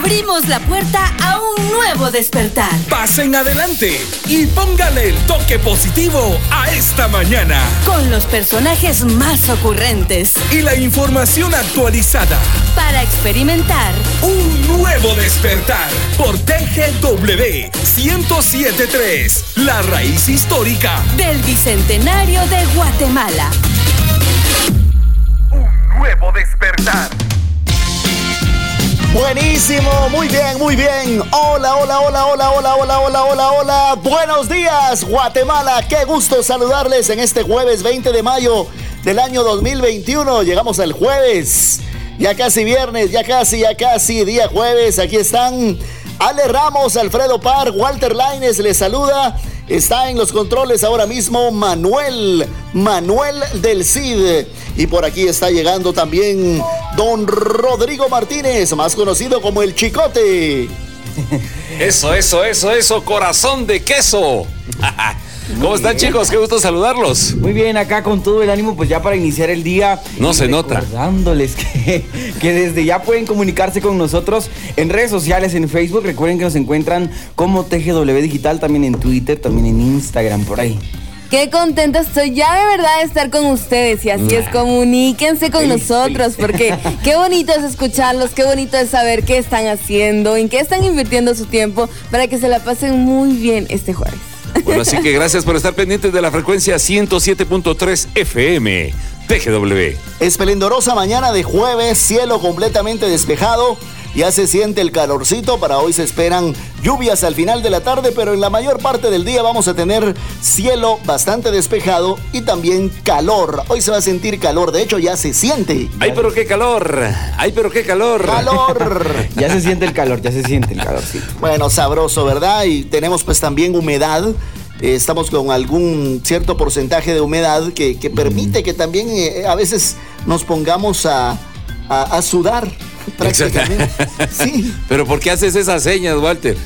abrimos la puerta a un nuevo despertar. Pasen adelante y póngale el toque positivo a esta mañana. Con los personajes más ocurrentes. Y la información actualizada. Para experimentar un nuevo despertar por TGW 1073, la raíz histórica del Bicentenario de Guatemala. Un nuevo despertar. Buenísimo, muy bien, muy bien. Hola, hola, hola, hola, hola, hola, hola, hola, hola. Buenos días, Guatemala. Qué gusto saludarles en este jueves 20 de mayo del año 2021. Llegamos al jueves. Ya casi viernes, ya casi, ya casi, día jueves. Aquí están Ale Ramos, Alfredo Par, Walter Laines les saluda. Está en los controles ahora mismo Manuel, Manuel del Cid. Y por aquí está llegando también don Rodrigo Martínez, más conocido como el Chicote. Eso, eso, eso, eso, corazón de queso. ¿Cómo están chicos? Qué gusto saludarlos. Muy bien, acá con todo el ánimo, pues ya para iniciar el día. No se nota. Recordándoles que, que desde ya pueden comunicarse con nosotros en redes sociales, en Facebook. Recuerden que nos encuentran como TGW Digital, también en Twitter, también en Instagram, por ahí. Qué contenta estoy ya de verdad de estar con ustedes y así es, comuníquense con nosotros porque qué bonito es escucharlos, qué bonito es saber qué están haciendo, en qué están invirtiendo su tiempo para que se la pasen muy bien este jueves. Bueno, así que gracias por estar pendientes de la frecuencia 107.3 FM. TGW. Esplendorosa mañana de jueves, cielo completamente despejado. Ya se siente el calorcito, para hoy se esperan lluvias al final de la tarde, pero en la mayor parte del día vamos a tener cielo bastante despejado y también calor. Hoy se va a sentir calor, de hecho ya se siente. ¡Ay, pero qué calor! ¡Ay, pero qué calor! ¡Calor! ya se siente el calor, ya se siente el calor, sí. Bueno, sabroso, ¿verdad? Y tenemos pues también humedad. Eh, estamos con algún cierto porcentaje de humedad que, permite que también eh, a veces nos pongamos a, a sudar prácticamente. Sí. Pero ¿por qué haces esas señas, Walter?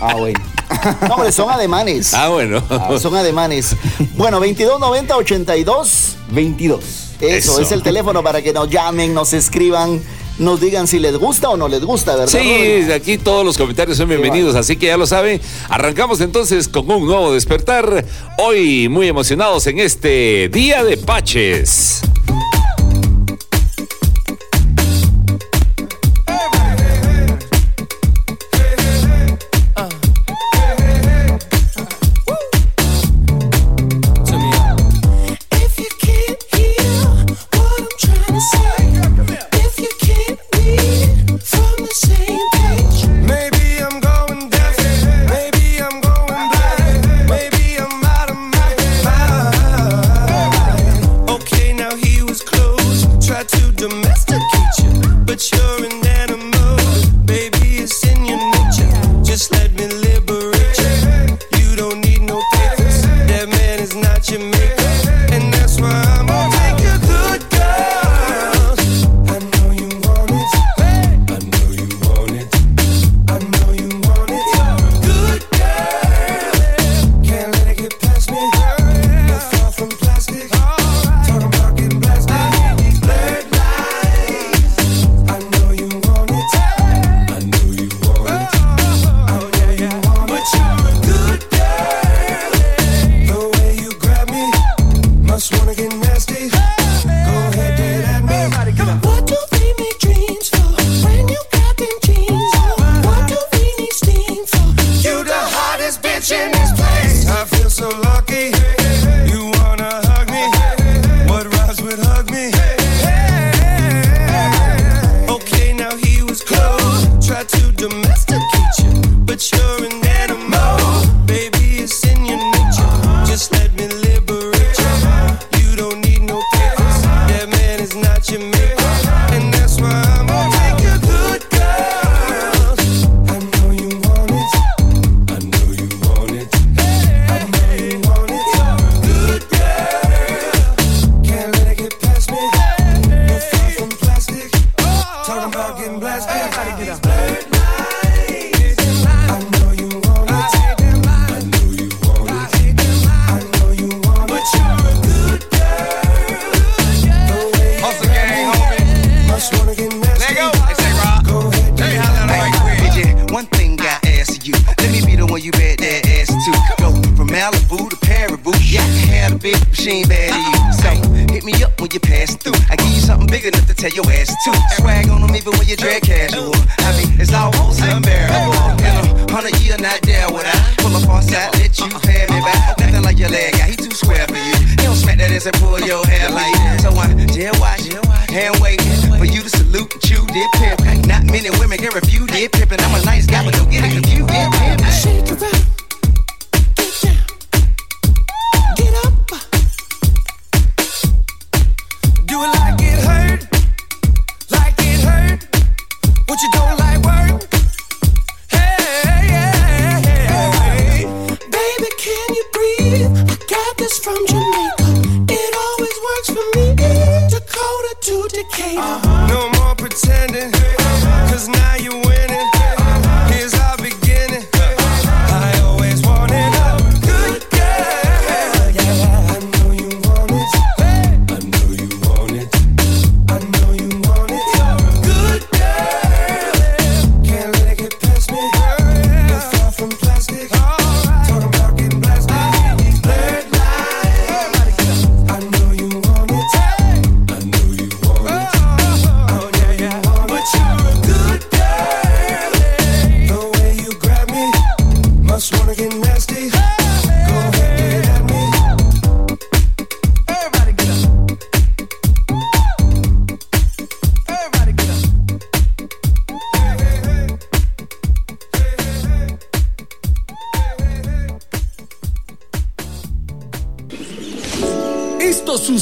ah, bueno. No, hombre, son ademanes. Ah, bueno. Ah, son ademanes. Bueno, 2290 82 22. Eso, es el teléfono para que nos llamen, nos escriban nos digan si les gusta o no les gusta, ¿verdad? Sí, aquí todos los comentarios son bienvenidos, así que ya lo saben. Arrancamos entonces con un nuevo despertar. Hoy muy emocionados en este Día de Paches.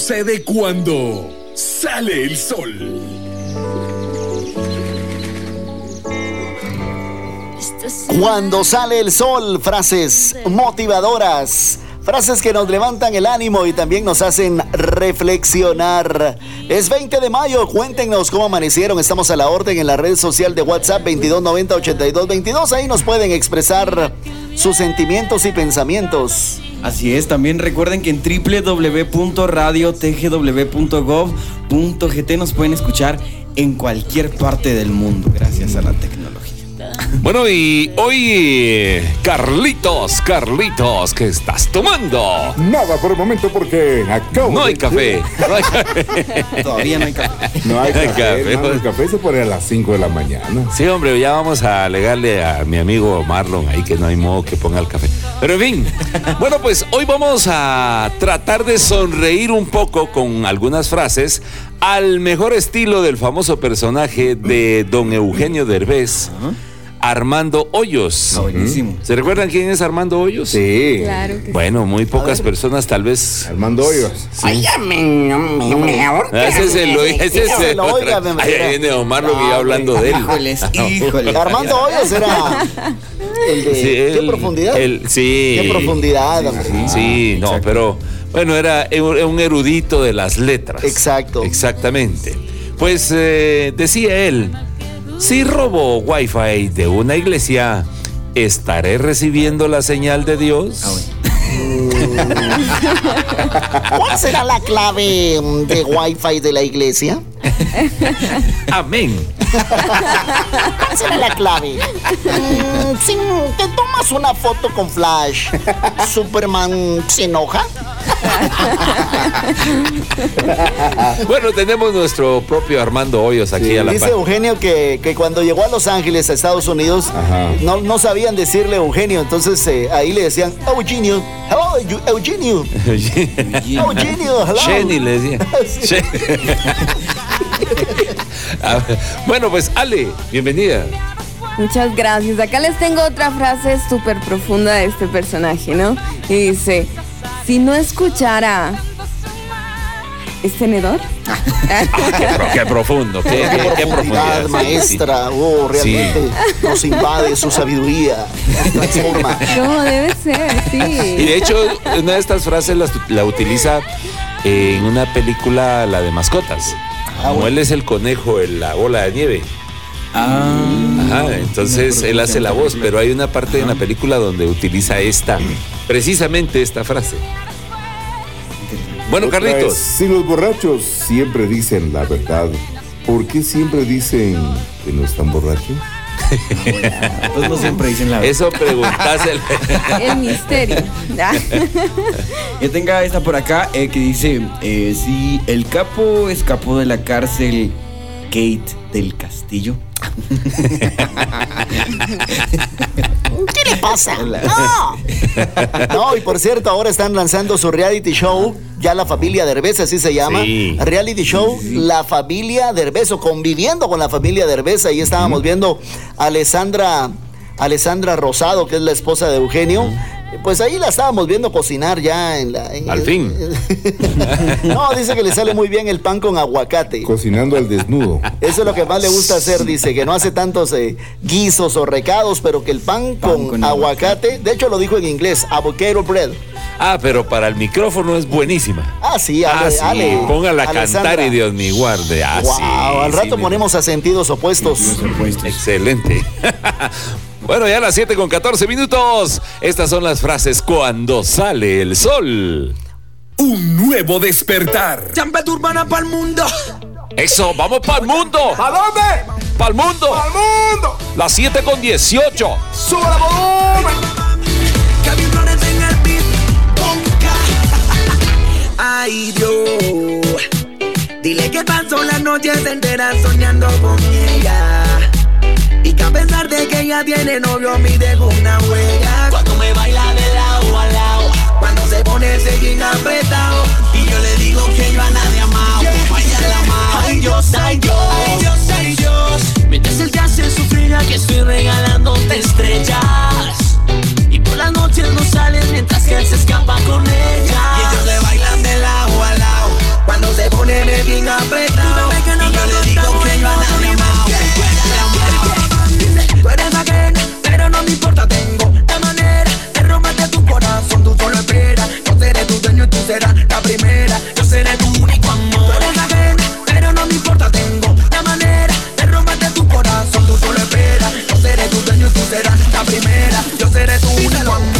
Sucede cuando sale el sol. Cuando sale el sol, frases motivadoras, frases que nos levantan el ánimo y también nos hacen reflexionar. Es 20 de mayo, cuéntenos cómo amanecieron. Estamos a la orden en la red social de WhatsApp 2290-8222. Ahí nos pueden expresar sus sentimientos y pensamientos. Así es, también recuerden que en www.radiotgw.gov.gt nos pueden escuchar en cualquier parte del mundo gracias a la tecnología. Bueno, y hoy, eh, Carlitos, Carlitos, ¿qué estás tomando? Nada por el momento porque acabo No de- hay café. No hay café. Todavía no hay café. No hay No hay café, pues. el café se pone a las 5 de la mañana. Sí, hombre, ya vamos a alegarle a mi amigo Marlon ahí que no hay modo que ponga el café. Pero en fin, bueno, pues hoy vamos a tratar de sonreír un poco con algunas frases al mejor estilo del famoso personaje de don Eugenio Derbez, Armando Hoyos. Ah, buenísimo. ¿Se recuerdan quién es Armando Hoyos? Sí. Claro que sí. Bueno, muy pocas personas tal vez. Armando Hoyos. Ay, no me ahorca. Ese es el, ese es el Lo me- Ahí viene Don Marlon y yo hablando de él. Híjoles, híjoles. Armando Hoyos era el de Sí, ¿qué el- profundidad? el- sí. ¿Qué profundidad, hombre? Sí, no, pero bueno, era un un erudito de las letras. Exacto. Exactamente. Pues eh, decía él, si robo wifi de una iglesia, ¿estaré recibiendo la señal de Dios? ¿Cuál será la clave de Wi-Fi de la iglesia? Amén. ¿Cuál será la clave? Mm, si te tomas una foto con flash, ¿Superman se enoja? Bueno, tenemos nuestro propio Armando Hoyos aquí a la Dice. Eugenio que, que cuando llegó a Los Ángeles, a Estados Unidos, no, no sabían decirle Eugenio, entonces eh, ahí le decían Eugenio, hello Eu- Eugenio, Eugenio, hello. Jenny le decía. Sí. Ver, bueno, pues Ale, bienvenida. Muchas gracias. Acá les tengo otra frase súper profunda de este personaje, ¿no? Y dice, si no escuchara... ¿Es tenedor? Qué, pro- qué profundo, qué, qué- qué profundidad. sí, sí. maestra, oh, realmente nos invade su sabiduría, transforma. ¿Cómo debe ser? Y Sí. de hecho, una de estas frases la, utiliza en una película, la de mascotas. Como él es el conejo en la bola de nieve. Ah, Ajá, entonces él hace la voz, pero hay una parte en la película donde utiliza esta, precisamente esta frase. Bueno, Otra Carlitos. es, Si los borrachos siempre dicen la verdad, ¿por qué siempre dicen que no están borrachos? Pues no siempre dicen la verdad. Eso preguntáselo. El misterio. Yo tenga esta por acá eh, que dice, eh, si el capo escapó de la cárcel, Kate del Castillo. ¿Qué le pasa? No. No, y por cierto, ahora están lanzando su reality show, ya la familia Derbez, así se llama. Sí. Reality show, la familia Derbez, o conviviendo con la familia Derbez. Ahí estábamos viendo a Alessandra, Alessandra Rosado, que es la esposa de Eugenio. Pues ahí la estábamos viendo cocinar ya en la. en Al el- fin. no, dice que le sale muy bien el pan con aguacate. Cocinando al desnudo. Eso es lo que más le gusta hacer, dice, que no hace tantos eh, guisos o recados, pero que el pan, con, con aguacate, de hecho lo dijo en inglés, avocado bread. Ah, pero para el micrófono es buenísima. Ah, sí, Ah, Ale, sí, Ale. póngala a cantar y Dios me guarde. Ah, Wow, sí, al sí, rato mi- ponemos a sentidos opuestos. Excelente. bueno, ya a las 7 con 14 minutos. Estas son las frases cuando sale el sol. Un nuevo despertar. Champeta urbana para el mundo. Eso, vamos para el mundo. ¿A dónde? Para el mundo. ¡Al mundo! Las 7 con 18. ¡Sube la volumen! El. Ay, Dios. Dile que pasó las noches enteras soñando con ella. Que a pesar de que ella tiene novio, me dejó una huella. Cuando me baila de lado a lado. Cuando se pone ese jean apretado. Y yo le digo que yo a nadie amado. Vaya la amado. Ay, Dios, ay, Dios. Ay, Dios, ay, Dios. Mientras él te hace sufrir, aquí estoy regalándote estrellas. Y por las noches no sales mientras que él se escapa con ella. Y ellos le bailan de lado a lado. Cuando se pone el bien apretado. Y yo le digo serás la primera. Yo seré tu único amor. Tú eres aquel, pero no me importa, tengo la manera de robarte tu corazón, tú solo esperas. Yo seré tu dueño y tú serás la primera. Yo seré tu único amor.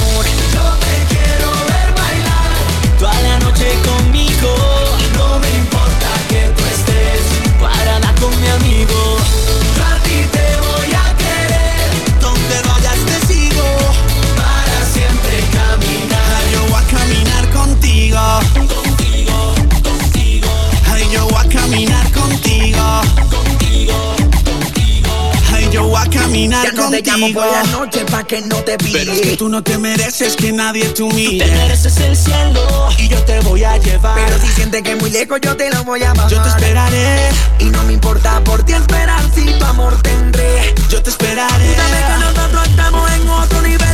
Caminar Ya no te llamo por la noche pa' que no te pille. Pero es que tú no te mereces que nadie te humille. Tú te mereces el cielo y yo te voy a llevar. Pero si sientes que es muy lejos, yo te lo voy a bajar. yo te esperaré, Y no me importa por ti esperar si tu amor tendré. yo te esperaré. Tú sabes que nosotros estamos en otro nivel.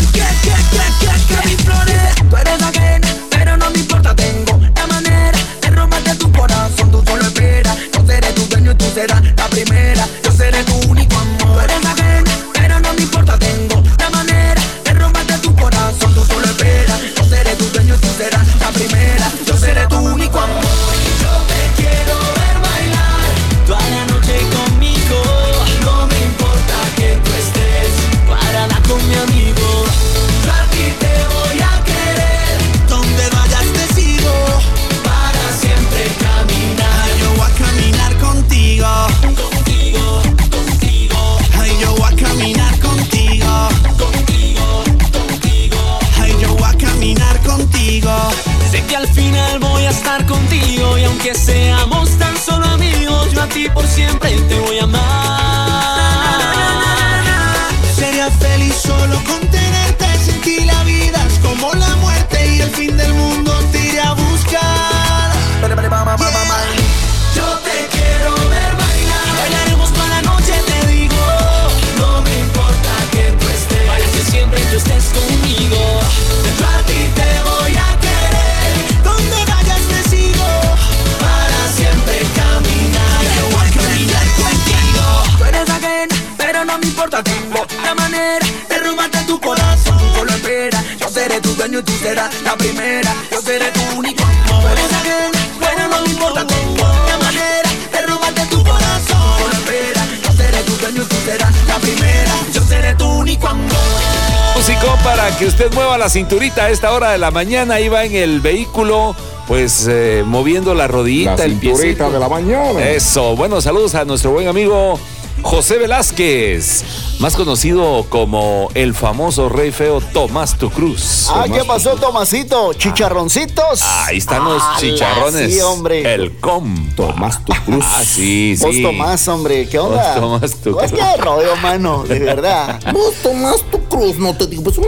A esta hora de la mañana. Iba en el vehículo, pues eh, moviendo la rodillita, La el cinturita piecito. de la mañana. Eso. Bueno, saludos a nuestro buen amigo José Velázquez, más conocido como el famoso rey feo Tomás Tucruz. Ah, ¿qué pasó, Tomasito? ¿Chicharroncitos? Ahí están los chicharrones. Sí, hombre. El com. Tomás tu cruz. Ah, sí, sí. Vos Tomás, hombre, ¿qué onda? Vos Tomás tu Pues cruz. qué rollo, mano, de verdad. Vos tomás tu no te digo. Pues, uh,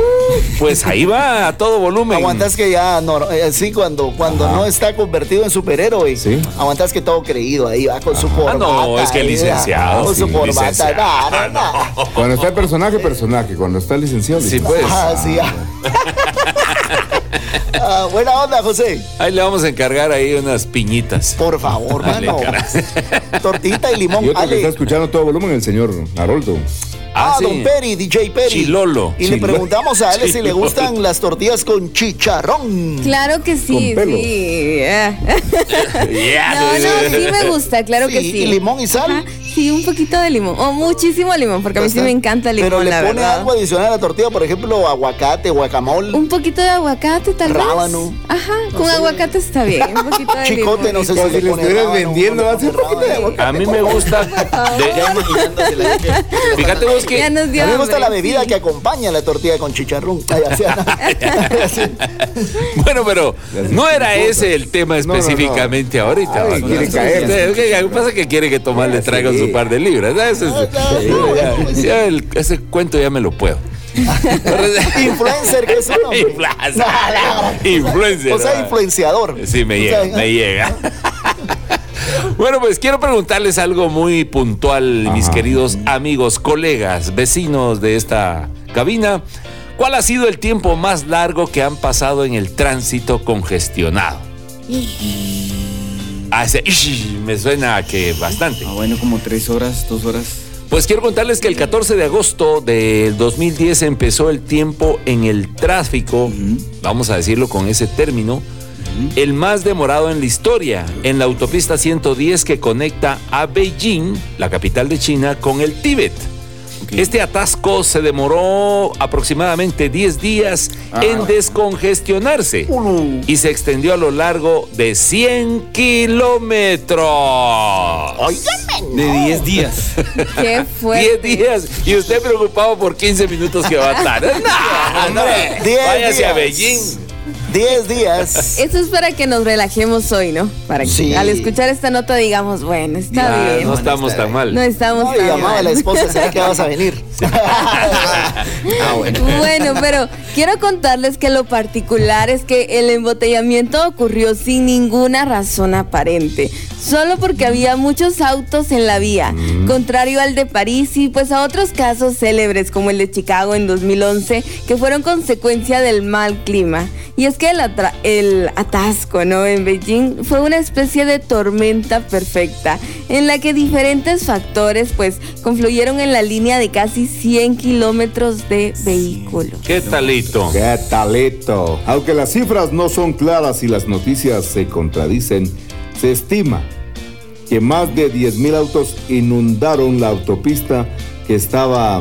Pues ahí va a todo volumen. Aguantas que ya, no, eh, sí, cuando, cuando no está convertido en superhéroe. Sí. Aguantas que todo creído ahí, va con su Ah, corbata. no, es que ahí, licenciado, Con su corbata. licenciado. nah, nah, Ah, nah. Cuando está el personaje, personaje. Cuando está el licenciado, Sí, licenciado. pues. Ah, sí, ah. Ah, buena onda, José. Ahí le vamos a encargar ahí unas piñitas. Por favor, mano. Tortita y limón. Y otro que está escuchando a todo volumen, el señor Haroldo. Ah, sí. don Peri, DJ Peri. Chilolo. Y le preguntamos a él si le gustan las tortillas con chicharrón. Claro que sí, Con pelo. sí. ah. Yeah. No, no, sí me gusta, claro que Sí, sí. ¿y limón y sal? Ajá, sí, un poquito de limón. O muchísimo limón, porque a mí sí me encanta el limón, Pero le la pone verdad. algo adicional a la tortilla, por ejemplo, aguacate, guacamole. Un poquito de aguacate, tal Rábano. vez. Ajá, con aguacate está bien. Un poquito de Chicote, limón. no sé si si le estuvieras rábano, vendiendo, va a ser un poquito de rábano. aguacate. A mí me gusta. de- fíjate vos que. Ya nos dio A mí me gusta hambre, la bebida sí. que acompaña la tortilla con chicharrón. Ay, así, así. Bueno, pero no era ese el tema específicamente ahorita. Quiere caer. Lo que pasa es que quiere que Tomás le traiga Sí. Su par de libras. Ah, Ya- el- ese cuento ya me lo puedo. Influencer, que es uno. Influencer. O sea, influenciador. Sí, me O llega, sea, me llega. Bueno, pues quiero preguntarles algo muy puntual, mis queridos amigos, colegas, vecinos de esta cabina. ¿Cuál ha sido el tiempo más largo que han pasado en el tránsito congestionado? Ah, ese ish, me suena a que bastante. Ah, bueno, como tres horas, dos horas. Pues quiero contarles que el 14 de agosto del 2010 empezó el tiempo en el tráfico, vamos a decirlo con ese término, el más demorado en la historia, en la autopista 110 que conecta a Beijing, la capital de China, con el Tíbet. Este atasco se demoró aproximadamente 10 días en descongestionarse y se extendió a lo largo de 100 kilómetros. De 10 días. Qué fuerte. 10 días. Y usted preocupado por 15 minutos que va a estar. No, no. Diez Váyase a días. Beijing. 10 días. Eso es para que nos relajemos hoy, ¿no? Para que Sí. al escuchar esta nota digamos, bueno, está bien. no estamos tan mal. No estamos No, tan llamaba a la esposa, ¿será que vas a venir? Ah, bueno. Bueno, pero quiero contarles que lo particular es que el embotellamiento ocurrió sin ninguna razón aparente, solo porque había muchos autos en la vía, contrario al de París y pues a otros casos célebres como el de Chicago en 2011, que fueron consecuencia del mal clima. Y es que el, atra- el atasco, ¿no? En Beijing fue una especie de tormenta perfecta, en la que diferentes factores pues confluyeron en la línea de casi 100 kilómetros de vehículos. ¿Qué talito? ¿Qué talito? Aunque las cifras no son claras y las noticias se contradicen, se estima que más de 10.000 autos inundaron la autopista que estaba...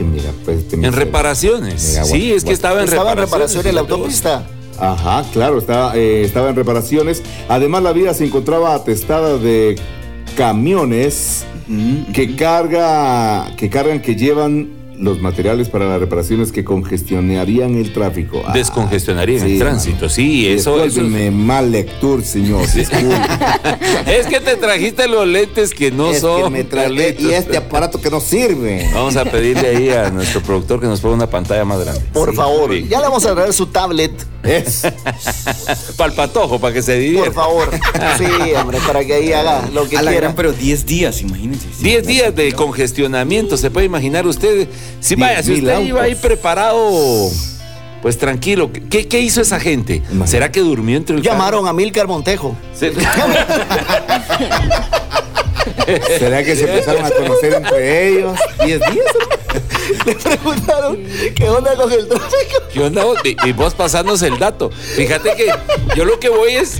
Es que mira, pues... este En reparaciones. Mira, Sí, es que estaba en Estaba en reparaciones. reparación en la fíjate vos. autopista. Ajá, claro, estaba, eh, estaba en reparaciones. Además, la vía se encontraba atestada de camiones que carga, que cargan, que llevan los materiales para las reparaciones que congestionarían el tráfico. Ah, Descongestionarían el tránsito, mano. sí, eso- eso es- mal lectura, señor. Es que te trajiste los lentes que no es son. que me y este aparato que no sirve. Vamos a pedirle ahí a nuestro productor que nos ponga una pantalla más grande. Por favor, Sí. ya le vamos a traer su tablet. Es. Para el patojo, para que se Por divierta. favor. Sí, hombre, para que ahí haga lo que A quiera. gran, pero 10 días, imagínense. sí. 10 días de congestionamiento, se puede imaginar usted. Si Diez vaya, si usted iba ahí preparado, pues tranquilo. ¿Qué, qué hizo esa gente? Imagínate. ¿Será que durmió entre el Llamaron a Milcar Montejo. carro? Se- ¿Será que se empezaron a conocer entre ellos? ¿10 días? Le preguntaron qué onda con el tráfico. ¿Qué onda? Y, y vos pasándose el dato. Fíjate que yo lo que voy es.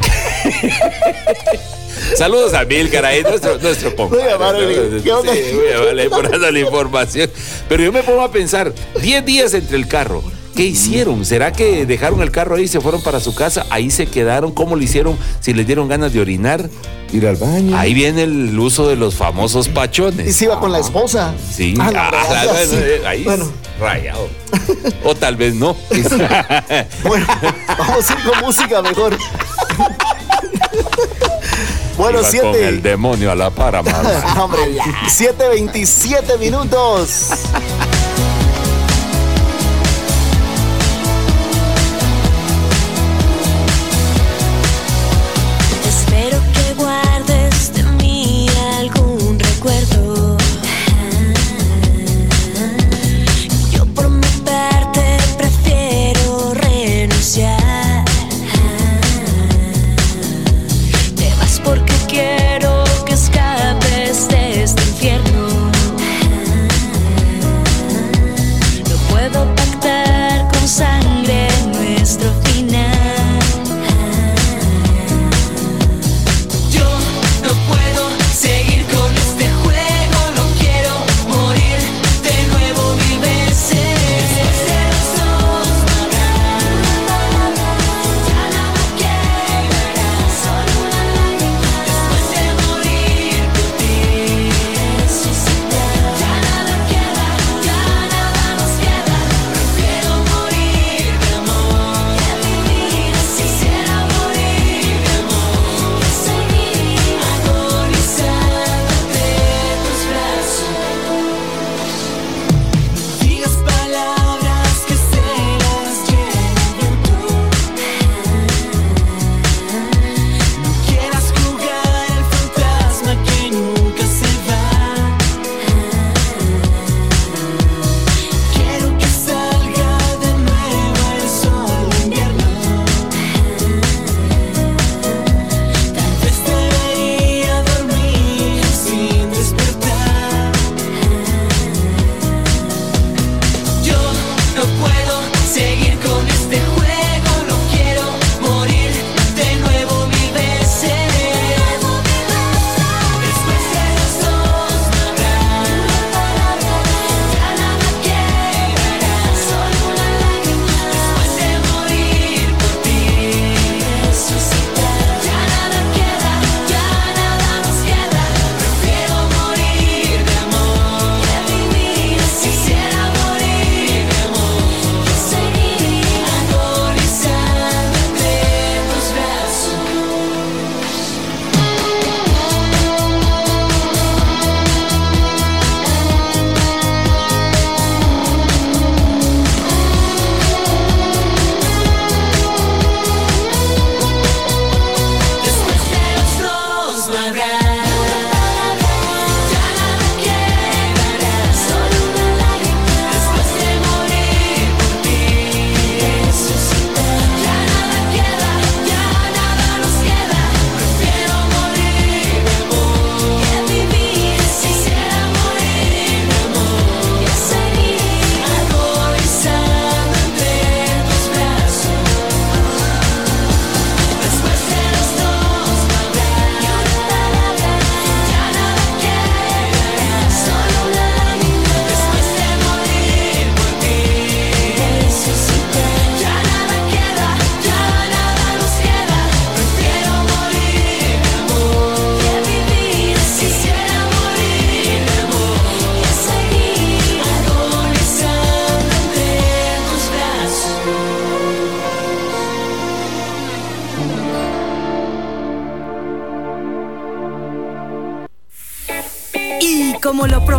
Saludos a Milcar ahí, nuestro, nuestro compadre. ¿qué onda? Sí, muy amable, por dando la información. Pero yo me pongo a pensar, 10 días entre el carro, ¿Qué hicieron? ¿Será que dejaron el carro ahí y se fueron para su casa? Ahí se quedaron. ¿Cómo lo hicieron? Si les dieron ganas de orinar. Ir al baño. Ahí viene el uso de los famosos pachones. Y se iba con la esposa. Sí. Ah, ah, ahí bueno. rayado. O tal vez no. bueno, vamos a ir con música mejor. Bueno, 7. Con el demonio a la para, más. Hombre, 7.27 minutos.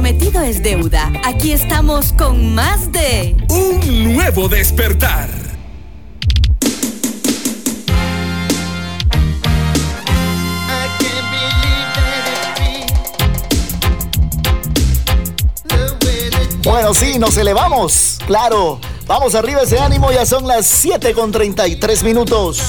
prometido es deuda. Aquí estamos con más de... Un nuevo despertar. Bueno, sí, nos elevamos. Claro. Vamos arriba ese ánimo, ya son las 7 con 33 minutos.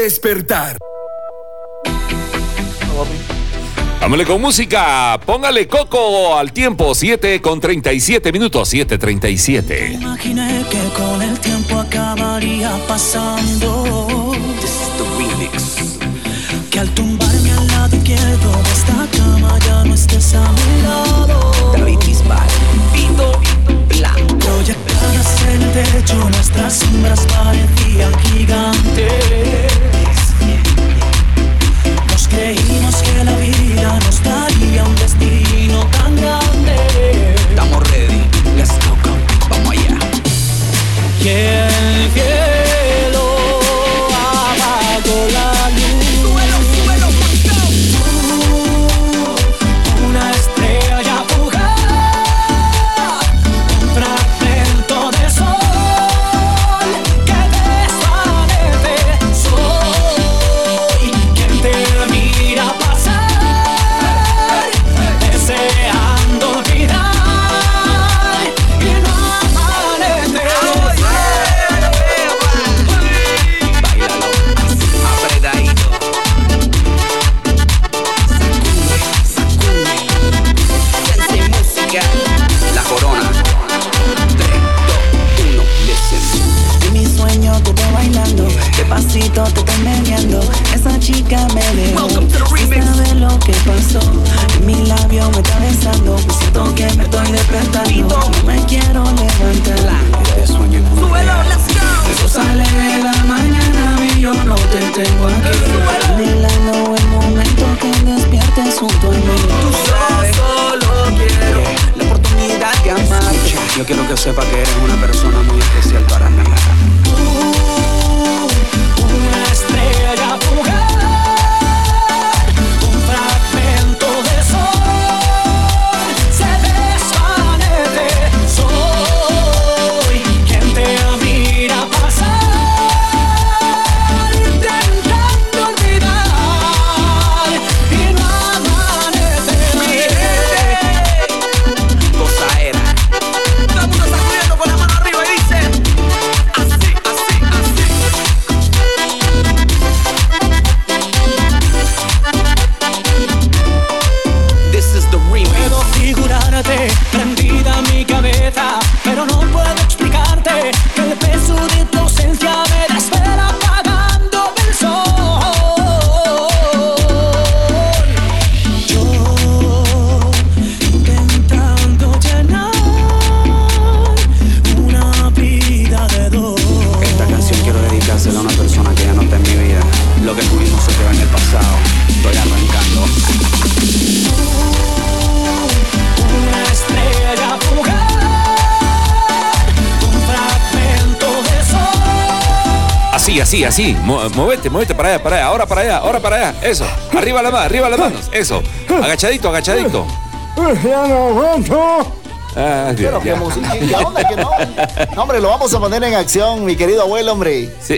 despertar. Vámonos con música. Póngale coco al tiempo. 7 con 37 minutos. 7.37. Imaginé que con el tiempo acabaría pasando. Remix. Que al tumbarme al lado izquierdo de esta cama ya no estés a mi lado. David Bisbal, Vito Blanco. Proyectadas en el techo, nuestras sombras parecían gigantes ya no estaría un destino tan grande. Estamos ready, let's go, go. vamos allá. Yeah. tengo aquí. Milagro el momento que despiertes junto a mí Tú sabes, solo quiero la oportunidad de amarte. Yo quiero que sepa que eres una Movete, movete para allá, para allá. Ahora para allá, ahora para allá. Eso. Arriba la mano, arriba las manos. Eso. Agachadito, agachadito. Ya no aguanto. Ah, Pero ya. qué música, ¿qué onda que no? No, Hombre, lo vamos a poner en acción, mi querido abuelo, hombre. Sí.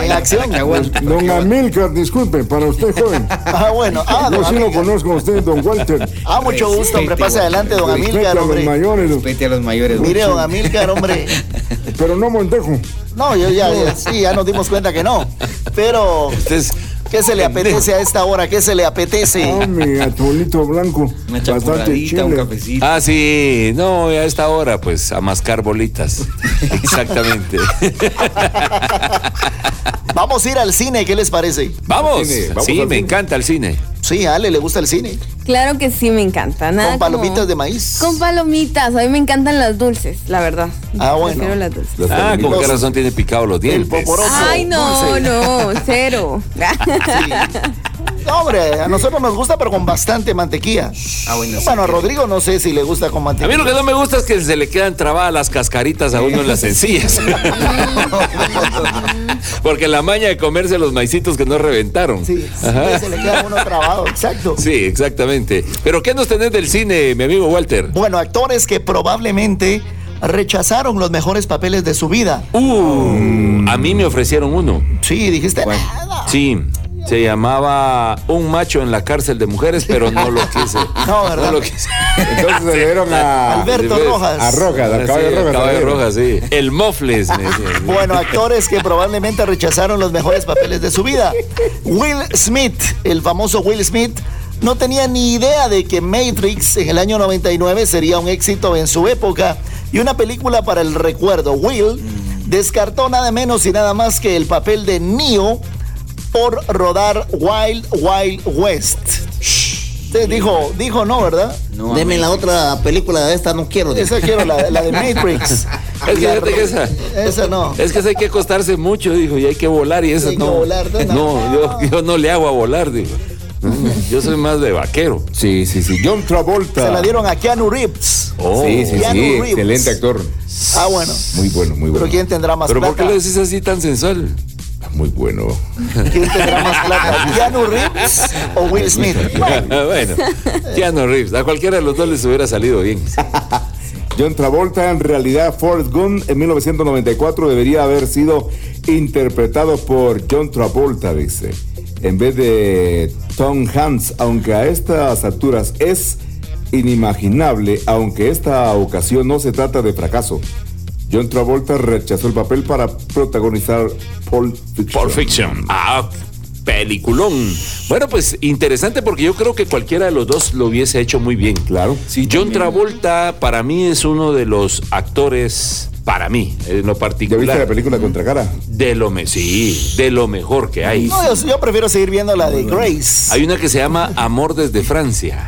En acción. Don Amilcar, disculpe, para usted joven. Ah, bueno. Ah, Yo sí lo conozco a usted, don Walter. Ah, mucho gusto, hombre. Pase adelante, don Respete Amílcar, a los hombre. mayores, don- Vete a los mayores. Mire, don Amílcar, hombre. pero no Montejo. No, yo ya, ya- sí, ya nos dimos cuenta que no. Pero, Usted es- ¿qué se le apetece a esta hora? ¿Qué se le apetece? Ah, mi atolito blanco. Una Bastante chapuradita, un chile. cafecito. Ah, sí. No, a esta hora, pues, a mascar bolitas. Exactamente. Vamos a ir al cine, ¿qué les parece? Vamos. Cine, vamos Sí, me cine. encanta el cine. Sí, a Ale le gusta el cine. Claro que sí, me encanta. Nada Con como- palomitas de maíz. Con palomitas. A mí me encantan las dulces, la verdad. Ah, bueno. Prefiero las dulces. Los Ah, con palomitas. qué razón tiene picado los El dientes. poporoso. Ay, no, dulce. no, cero. No, hombre, a nosotros nos gusta, pero con bastante mantequilla. Ah, bueno, sí, Bueno, a Rodrigo no sé si le gusta con A mantequilla. mí lo que no me gusta es que se le quedan trabadas las cascaritas a uno en las encías. Porque la maña de comerse los maicitos que no reventaron. Sí, Ajá. se le queda uno trabado, exacto. Sí, exactamente. Pero ¿qué nos tenés del cine, mi amigo Walter? Bueno, actores que probablemente rechazaron los mejores papeles de su vida. Uh, a mí me ofrecieron uno. Sí, dijiste nada. Sí, se llamaba Un macho en la cárcel de mujeres, pero no lo quise. No, ¿verdad? lo quise. Entonces se le dieron a. Alberto sí. Rojas. A Rojas, al caballo Rojas. caballo sí. El Mofles. Bueno, actores que probablemente rechazaron los mejores papeles de su vida. Will Smith, el famoso Will Smith, no tenía ni idea de que Matrix en el año 99 sería un éxito en su época y una película para el recuerdo. Will descartó nada menos y nada más que el papel de Neo por rodar Wild Wild West. Usted dijo, dijo no, ¿verdad? No, Deme la otra película de esta, no quiero. Esa quiero, la, la de Matrix. Es que fíjate que esa. Esa no. Es que esa hay que acostarse mucho, dijo, y hay que volar, y esa Hay que no. volar, no, no, yo, yo no le hago a volar, digo. Yo soy más de vaquero. Sí, sí, sí. John Travolta. Se la dieron a Keanu Reeves. Oh. Sí, sí, Keanu sí. Reeves. Excelente actor. Ah, bueno. Muy bueno, muy bueno. Pero ¿quién tendrá más Pero ¿por qué le decís así tan sensual? Muy bueno. ¿Quién tendrá más plata? ¿Keanu Reeves o Will Smith? bueno, Keanu Reeves, a cualquiera de los dos les hubiera salido bien. John Travolta, en realidad Forrest Gump en 1994 debería haber sido interpretado por John Travolta, dice, en vez de Tom Hanks, aunque a estas alturas es inimaginable, aunque esta ocasión no se trata de fracaso. John Travolta rechazó el papel para protagonizar Pulp Fiction. Pulp Fiction. Ah, peliculón. Bueno, pues interesante porque yo creo que cualquiera de los dos lo hubiese hecho muy bien. Claro. Sí, John Travolta para mí es uno de los actores, para mí, en lo ¿Ya viste la particular, película Contracara? de lo, me sí, de lo mejor que hay. No, yo, yo prefiero seguir viendo la de Grace. Hay una que se llama Amor desde Francia.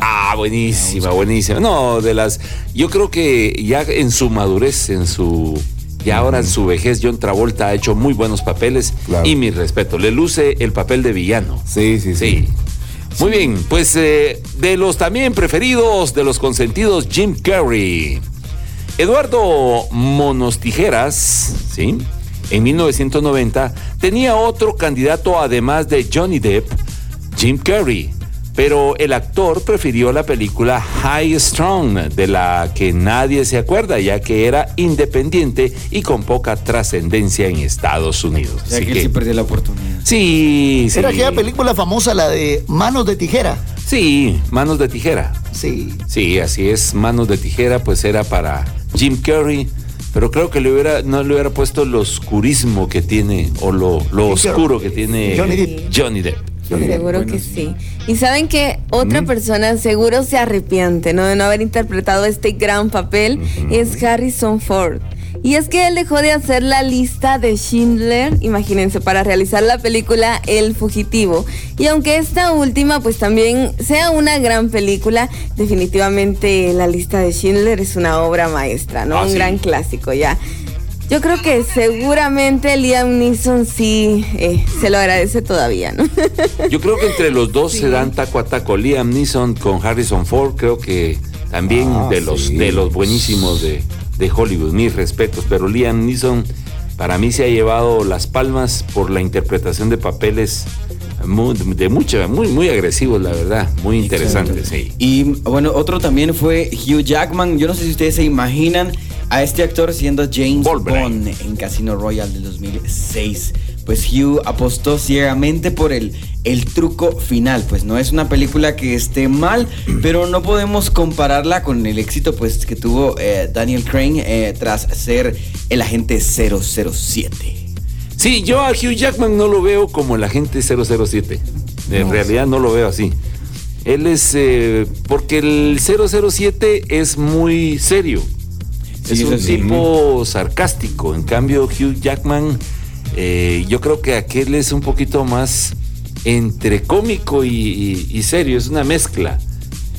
Ah, buenísima, buenísima. No, de las. Yo creo que ya en su madurez, en su. Ya ahora en su vejez, John Travolta ha hecho muy buenos papeles. Claro. Y mi respeto, le luce el papel de villano. Sí, sí, sí. Sí. Muy bien, pues eh, de los también preferidos, de los consentidos, Jim Carrey. Eduardo Monos Tijeras, ¿sí? En 1990 tenía otro candidato además de Johnny Depp, Jim Carrey. Pero el actor prefirió la película High Strong, de la que nadie se acuerda, ya que era independiente y con poca trascendencia en Estados Unidos. Ya Así que él sí perdió la oportunidad. sí, sí. Era aquella película famosa, la de Manos de Tijera. Sí, manos de tijera. Sí. Sí, así es. Manos de tijera, pues era para Jim Carrey. Pero creo que le hubiera, no le hubiera puesto lo oscurismo que tiene, o lo, lo oscuro que tiene Johnny Depp. Johnny Depp. Seguro que sí. Y saben que otra persona seguro se arrepiente, ¿no? De no haber interpretado este gran papel es Harrison Ford. Y es que él dejó de hacer la lista de Schindler, imagínense, para realizar la película El Fugitivo. Y aunque esta última pues también sea una gran película, definitivamente la lista de Schindler es una obra maestra, ¿no? Ah, Un sí. gran clásico ya. Yo creo que seguramente Liam Neeson sí eh, se lo agradece todavía, ¿no? Yo creo que entre los dos se dan taco a taco. Liam Neeson con Harrison Ford, creo que también Ah, de los sí. de los buenísimos de, de Hollywood. Mis respetos, pero Liam Neeson para mí se ha llevado las palmas por la interpretación de papeles muy, de mucha, muy, muy agresivos, la verdad, muy interesantes. Sí. Y bueno, otro también fue Hugh Jackman. Yo no sé si ustedes se imaginan a este actor siendo James Bond en Casino Royale del 2006. Pues Hugh apostó ciegamente por el, el truco final. Pues no es una película que esté mal, pero no podemos compararla con el éxito pues, que tuvo eh, Daniel Crane eh, tras ser el agente 007. Sí, yo a Hugh Jackman no lo veo como el agente 007. En No. realidad no lo veo así. Él es. eh, porque el 007 es muy serio. Sí, es un sí. tipo sarcástico. En cambio, Hugh Jackman, eh, yo creo que aquel es un poquito más entre cómico y, y- y serio. Es una mezcla.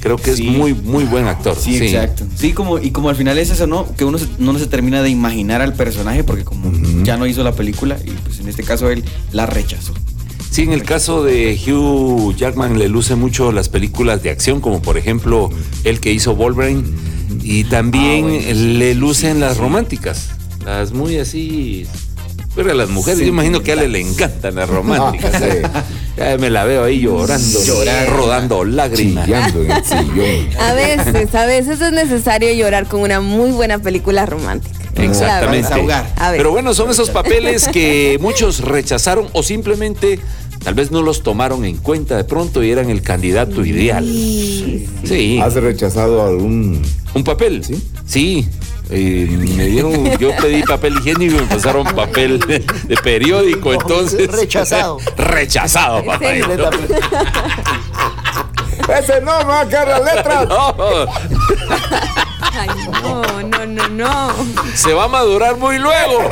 Creo que Sí. es muy, muy buen actor. Sí, exacto. Sí, como, y como al final es eso, ¿no? Que uno se- no se termina de imaginar al personaje porque como ya no hizo la película y pues en este caso él la rechazó. Sí, en el caso de Hugh Jackman le luce mucho las películas de acción, como por ejemplo el que hizo Wolverine, y también Ah, bueno, le lucen las románticas, las muy así. Pero a las mujeres, yo imagino que a él le encantan las románticas. Ah, ¿eh? Ya me la veo ahí llorando, Llorar. rodando lágrimas. Chillando en el sillón. A veces, a veces es necesario llorar con una muy buena película romántica. Exactamente. Pero bueno, son esos papeles que muchos rechazaron o simplemente tal vez no los tomaron en cuenta de pronto y eran el candidato ideal. Sí. ¿Has rechazado algún ¿Un papel? Sí. Sí. Eh, me dieron, yo pedí papel higiénico y me pasaron papel de, de periódico, entonces. Rechazado. Rechazado, papá. Ese no, me va a caer la letra. No, Ay, no, no, no, no. se va a madurar muy luego.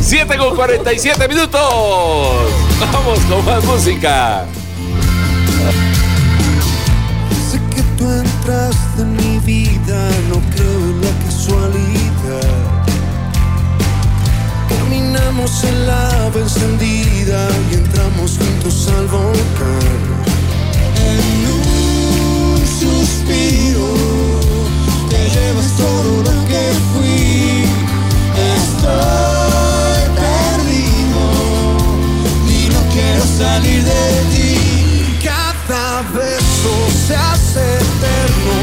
Siete con 47 minutos. Vamos con más música. Caminamos en lava encendida y entramos juntos al volcán. En un suspiro te llevas todo lo que fui. Estoy perdido y no quiero salir de ti. Cada beso se hace eterno.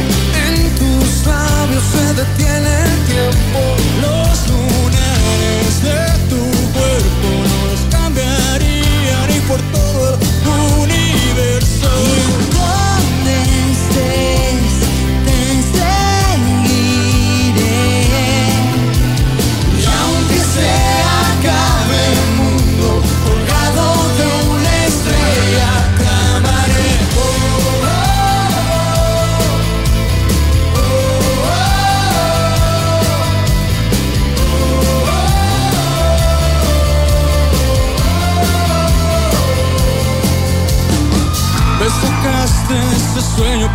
En tus labios se detiene el tiempo. Los lunares de tu cuerpo no los cambiaría ni por todo el universo. Sueño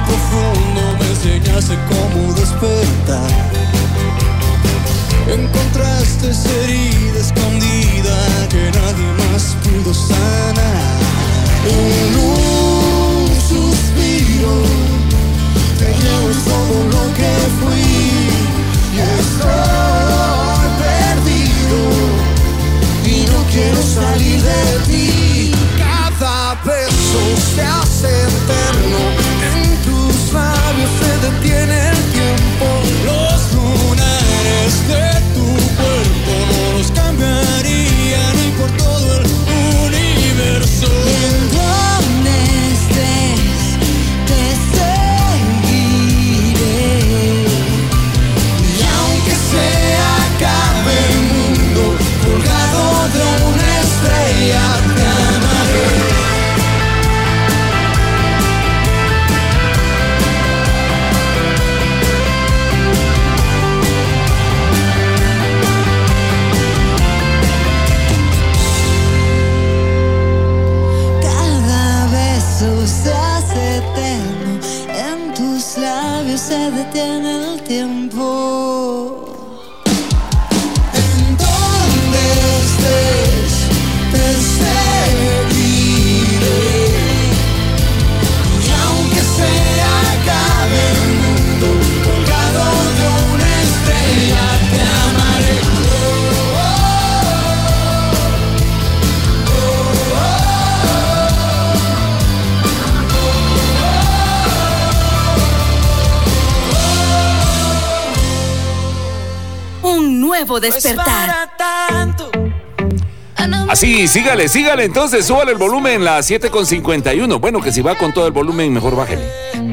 Sígale, sígale. Entonces, súbale el volumen, las 7 con 51. Bueno, que si va con todo el volumen, mejor bájele.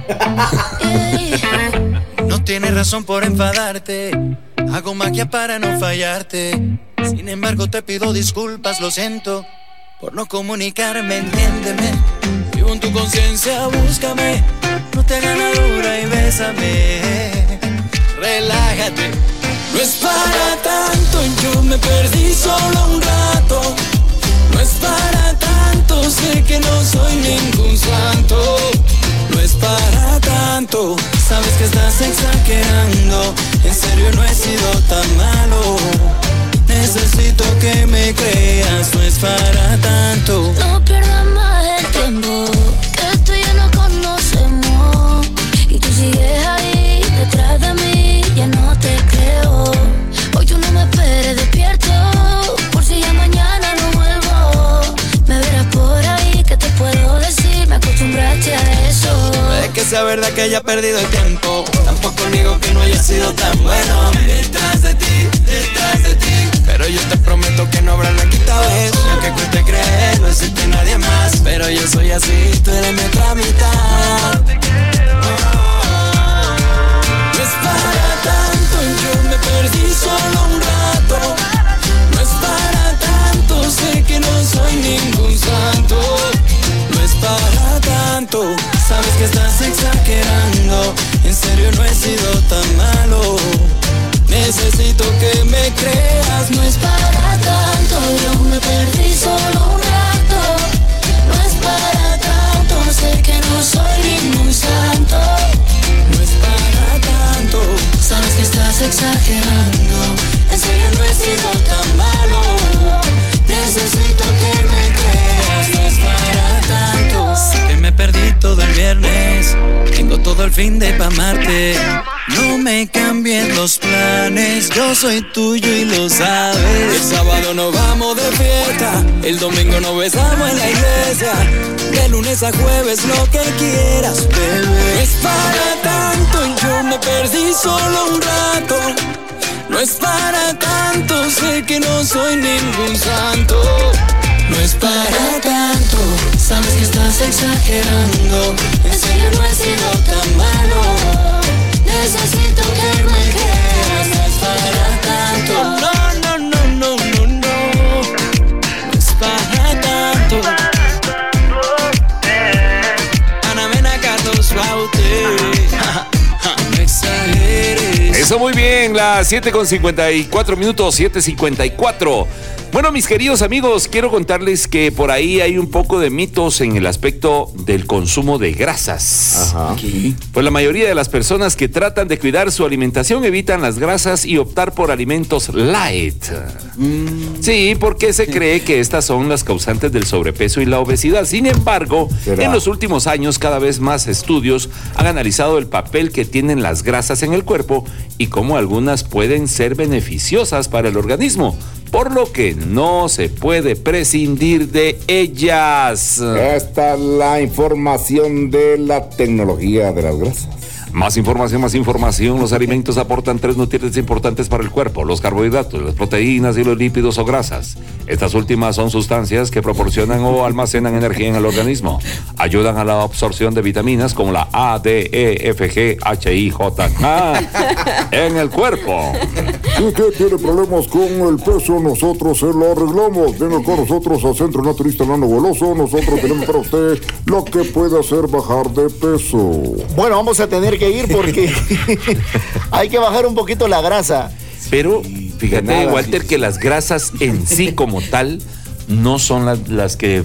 No tienes razón por enfadarte. Hago magia para no fallarte. Sin embargo, te pido disculpas, lo siento. Por no comunicarme, entiéndeme. Vivo en tu conciencia, búscame. No te hagas la dura y bésame. Relájate. No es para tanto, yo me perdí solo un rato. Para tanto, sé que no soy ningún santo. No es para tanto, sabes que estás exagerando. En serio no he sido tan malo. Necesito que me creas, no es para tanto. No pierdas más el tiempo, Que sea verdad que haya perdido el tiempo. Tampoco digo que no haya sido tan bueno. Detrás de ti, detrás de ti. Pero yo te prometo que no habrá la quitado eso. Y aunque cueste creer, no existe nadie más. Pero yo soy así, tú eres mi otra mitad. No es para tanto, yo me perdí solo cambien los planes. Yo soy tuyo y lo sabes. El sábado nos vamos de fiesta. El domingo nos besamos en la iglesia. De lunes a jueves lo que quieras, bebé. No es para tanto. Yo me perdí solo un rato. No es para tanto. Sé que no soy ningún santo. No es para tanto, Sabes que estás exagerando. En serio no he sido tan malo. Necesito que me creas. No es para tanto. No, no, no, no, no, no. No es para tanto. Ana. Eso muy bien, las 7 con 54 minutos, 7.54. Bueno, mis queridos amigos, quiero contarles que por ahí hay un poco de mitos en el aspecto del consumo de grasas. Ajá. Pues la mayoría de las personas que tratan de cuidar su alimentación evitan las grasas y optar por alimentos light. Sí, porque se cree que estas son las causantes del sobrepeso y la obesidad. Sin embargo, ¿Será? en los últimos años cada vez más estudios han analizado el papel que tienen las grasas en el cuerpo y cómo algunas pueden ser beneficiosas para el organismo, por lo que no se puede prescindir de ellas. Esta es la información de la tecnología de las grasas. Más información, más información. Los alimentos aportan tres nutrientes importantes para el cuerpo: los carbohidratos, las proteínas y los lípidos o grasas. Estas últimas son sustancias que proporcionan o almacenan energía en el organismo. Ayudan a la absorción de vitaminas como la A, D, E, F, G, H, I, J, K en el cuerpo. Si usted tiene problemas con el peso, nosotros se lo arreglamos. Venga con nosotros al Centro Naturista Nano Goloso. Nosotros tenemos para usted lo que puede hacer bajar de peso. Bueno, vamos a tener que ir porque hay que bajar un poquito la grasa. Pero fíjate, nada. Walter, que las grasas en sí como tal no son las, las que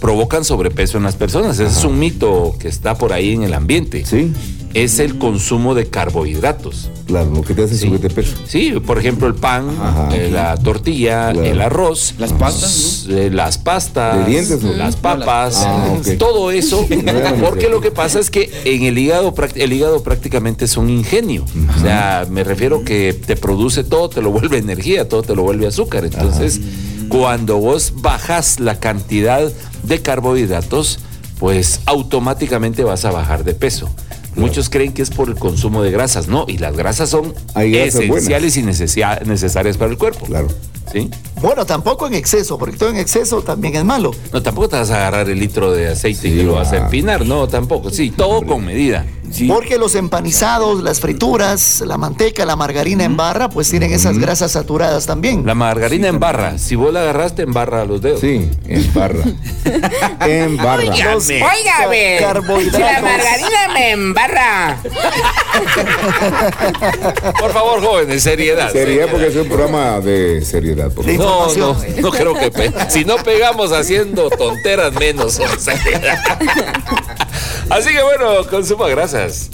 provocan sobrepeso en las personas. Ese es un mito que está por ahí en el ambiente. Sí. Es el consumo de carbohidratos. Claro, lo que te hace subir de peso. Sí, por ejemplo, el pan, Ajá. eh, la tortilla, Claro. el arroz, Las pastas, eh, las pastas, ¿De dientes, no? las papas, Ah, ok. todo eso, porque lo que pasa es que en el hígado, el hígado prácticamente es un ingenio. O sea, me refiero que te produce todo, te lo vuelve energía, todo te lo vuelve azúcar. Entonces, cuando vos bajas la cantidad de carbohidratos, pues automáticamente vas a bajar de peso. Muchos creen que es por el consumo de grasas, no, y las grasas son Hay grasas esenciales y necesia- necesarias para el cuerpo. Claro. ¿Sí? Bueno, tampoco en exceso, porque todo en exceso también es malo. No, tampoco te vas a agarrar el litro de aceite y lo vas a empinar, no, tampoco. Sí, todo con medida. Porque los empanizados, las frituras, la manteca, la margarina en barra, pues tienen esas grasas saturadas también. La margarina en barra, si vos la agarraste, en barra los dedos. Sí, en barra. en barra. Los Óigame, ca- si la margarina me embarra. Por favor, jóvenes, seriedad. Seriedad porque es un programa de seriedad. por favor. No, no, no creo que pe- si no pegamos haciendo tonteras menos. o sea. Así que bueno, consuma grasas.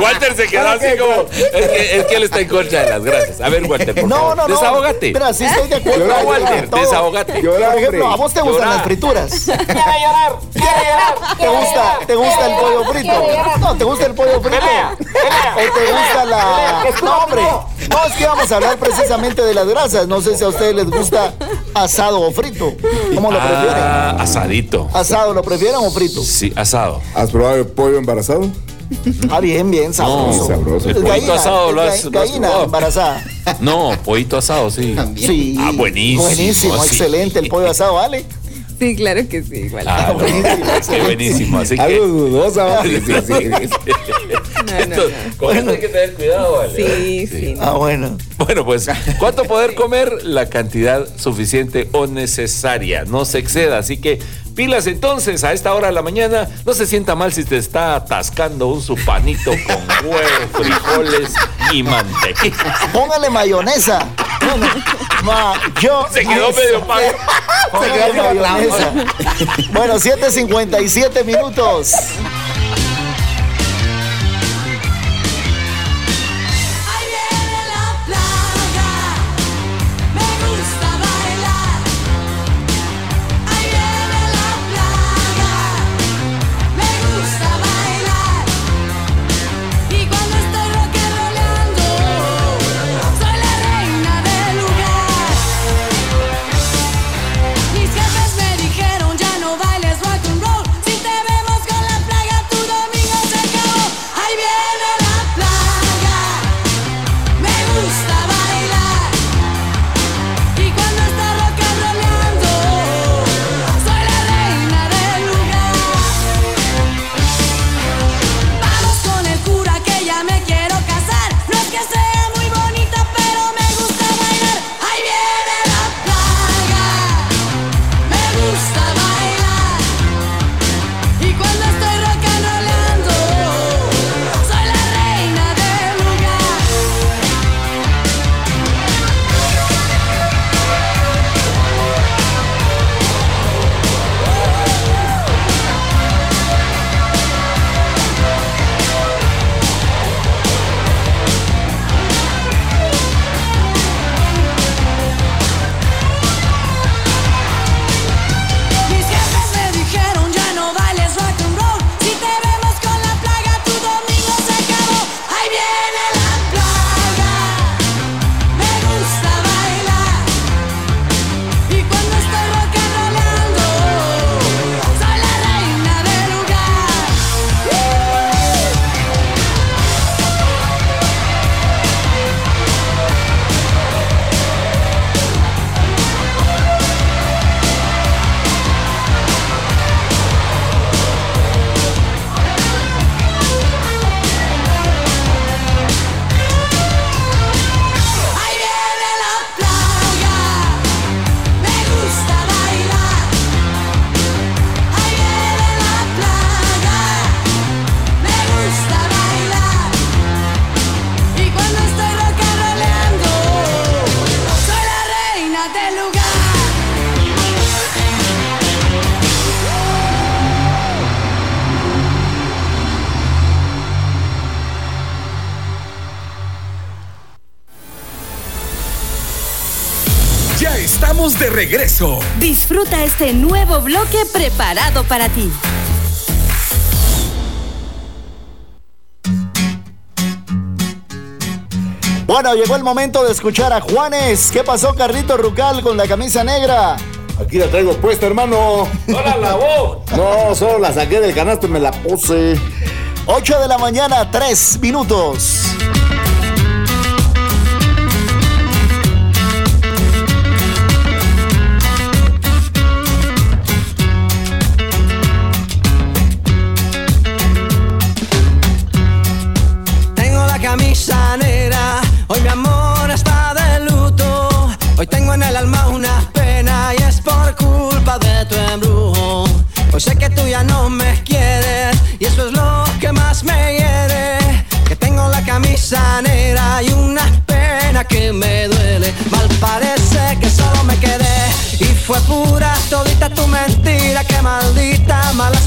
Walter se quedó así como. Es que, es que él está en contra de las grasas. A ver, Walter, por No, favor, no, no. desahógate. Espera, sí estoy de acuerdo. No, Llora, Walter, todo. desahógate. Por ejemplo, a vos te gustan las frituras. Quiero llorar, quiero llorar. ¿Te gusta, ¿Te gusta el pollo frito? No, ¿te gusta el pollo frito? ¿O te gusta la.? No, hombre. No, es que vamos a hablar precisamente de las grasas. No sé si a ustedes les gusta asado o frito. ¿Cómo lo prefieren? Ah, asadito. ¿Asado lo prefieren o frito? Sí, asado. ¿Has probado el pollo embarazado? Ah, bien, bien, sabroso. No, sabroso. El pollito gallina, asado lo has- ga- lo has gallina embarazada. No, pollito asado, sí. Sí. Ah, buenísimo. Buenísimo, sí. excelente el pollo asado, ¿vale? Sí, claro que sí, igual. Ah, qué buenísimo. Así que. Algo dudosa, ¿va? Sí, sí, sí. Esto- Con esto hay que tener cuidado, ¿vale? Sí, sí. Ah, bueno. Bueno, pues, ¿cuánto poder comer? La cantidad suficiente o necesaria. No se exceda. Así que pilas entonces a esta hora de la mañana. No se sienta mal si te está atascando un supanito con huevo, frijoles y mantequilla. Póngale mayonesa. Bueno, ma, yo. Se quedó medio pago. Póngale mayonesa. Bueno, 7.57 minutos. Disfruta este nuevo bloque preparado para ti. Bueno, llegó el momento de escuchar a Juanes. ¿Qué pasó, Carlito Rucal, con la camisa negra? Aquí la traigo puesta, hermano. ¡No la lavó! No, solo la saqué del canasto y me la puse. 8 de la mañana, 3 minutos.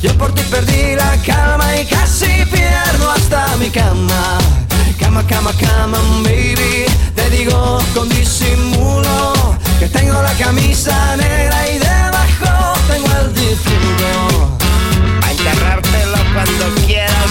Yo por ti perdí la calma y casi pierdo hasta mi cama. Cama, cama, cama, baby. Te digo con disimulo que tengo la camisa negra y debajo tengo el difunto. A enterrártelo cuando quieras,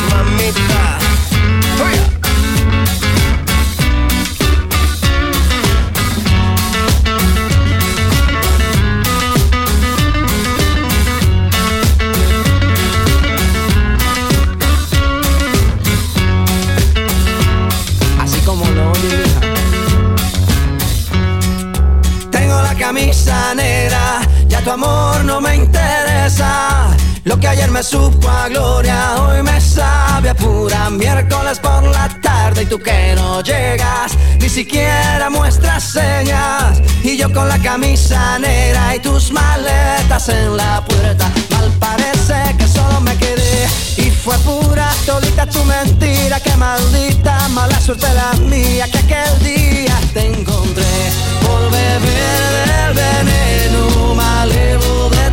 supo gloria, hoy me sabe a pura miércoles por la tarde y tú que no llegas, ni siquiera muestras señas. Y yo con la camisa negra y tus maletas en la puerta, mal parece que solo me quedé y fue pura todita tu mentira, que maldita mala suerte la mía que aquel día te encontré por beber del veneno malevo de.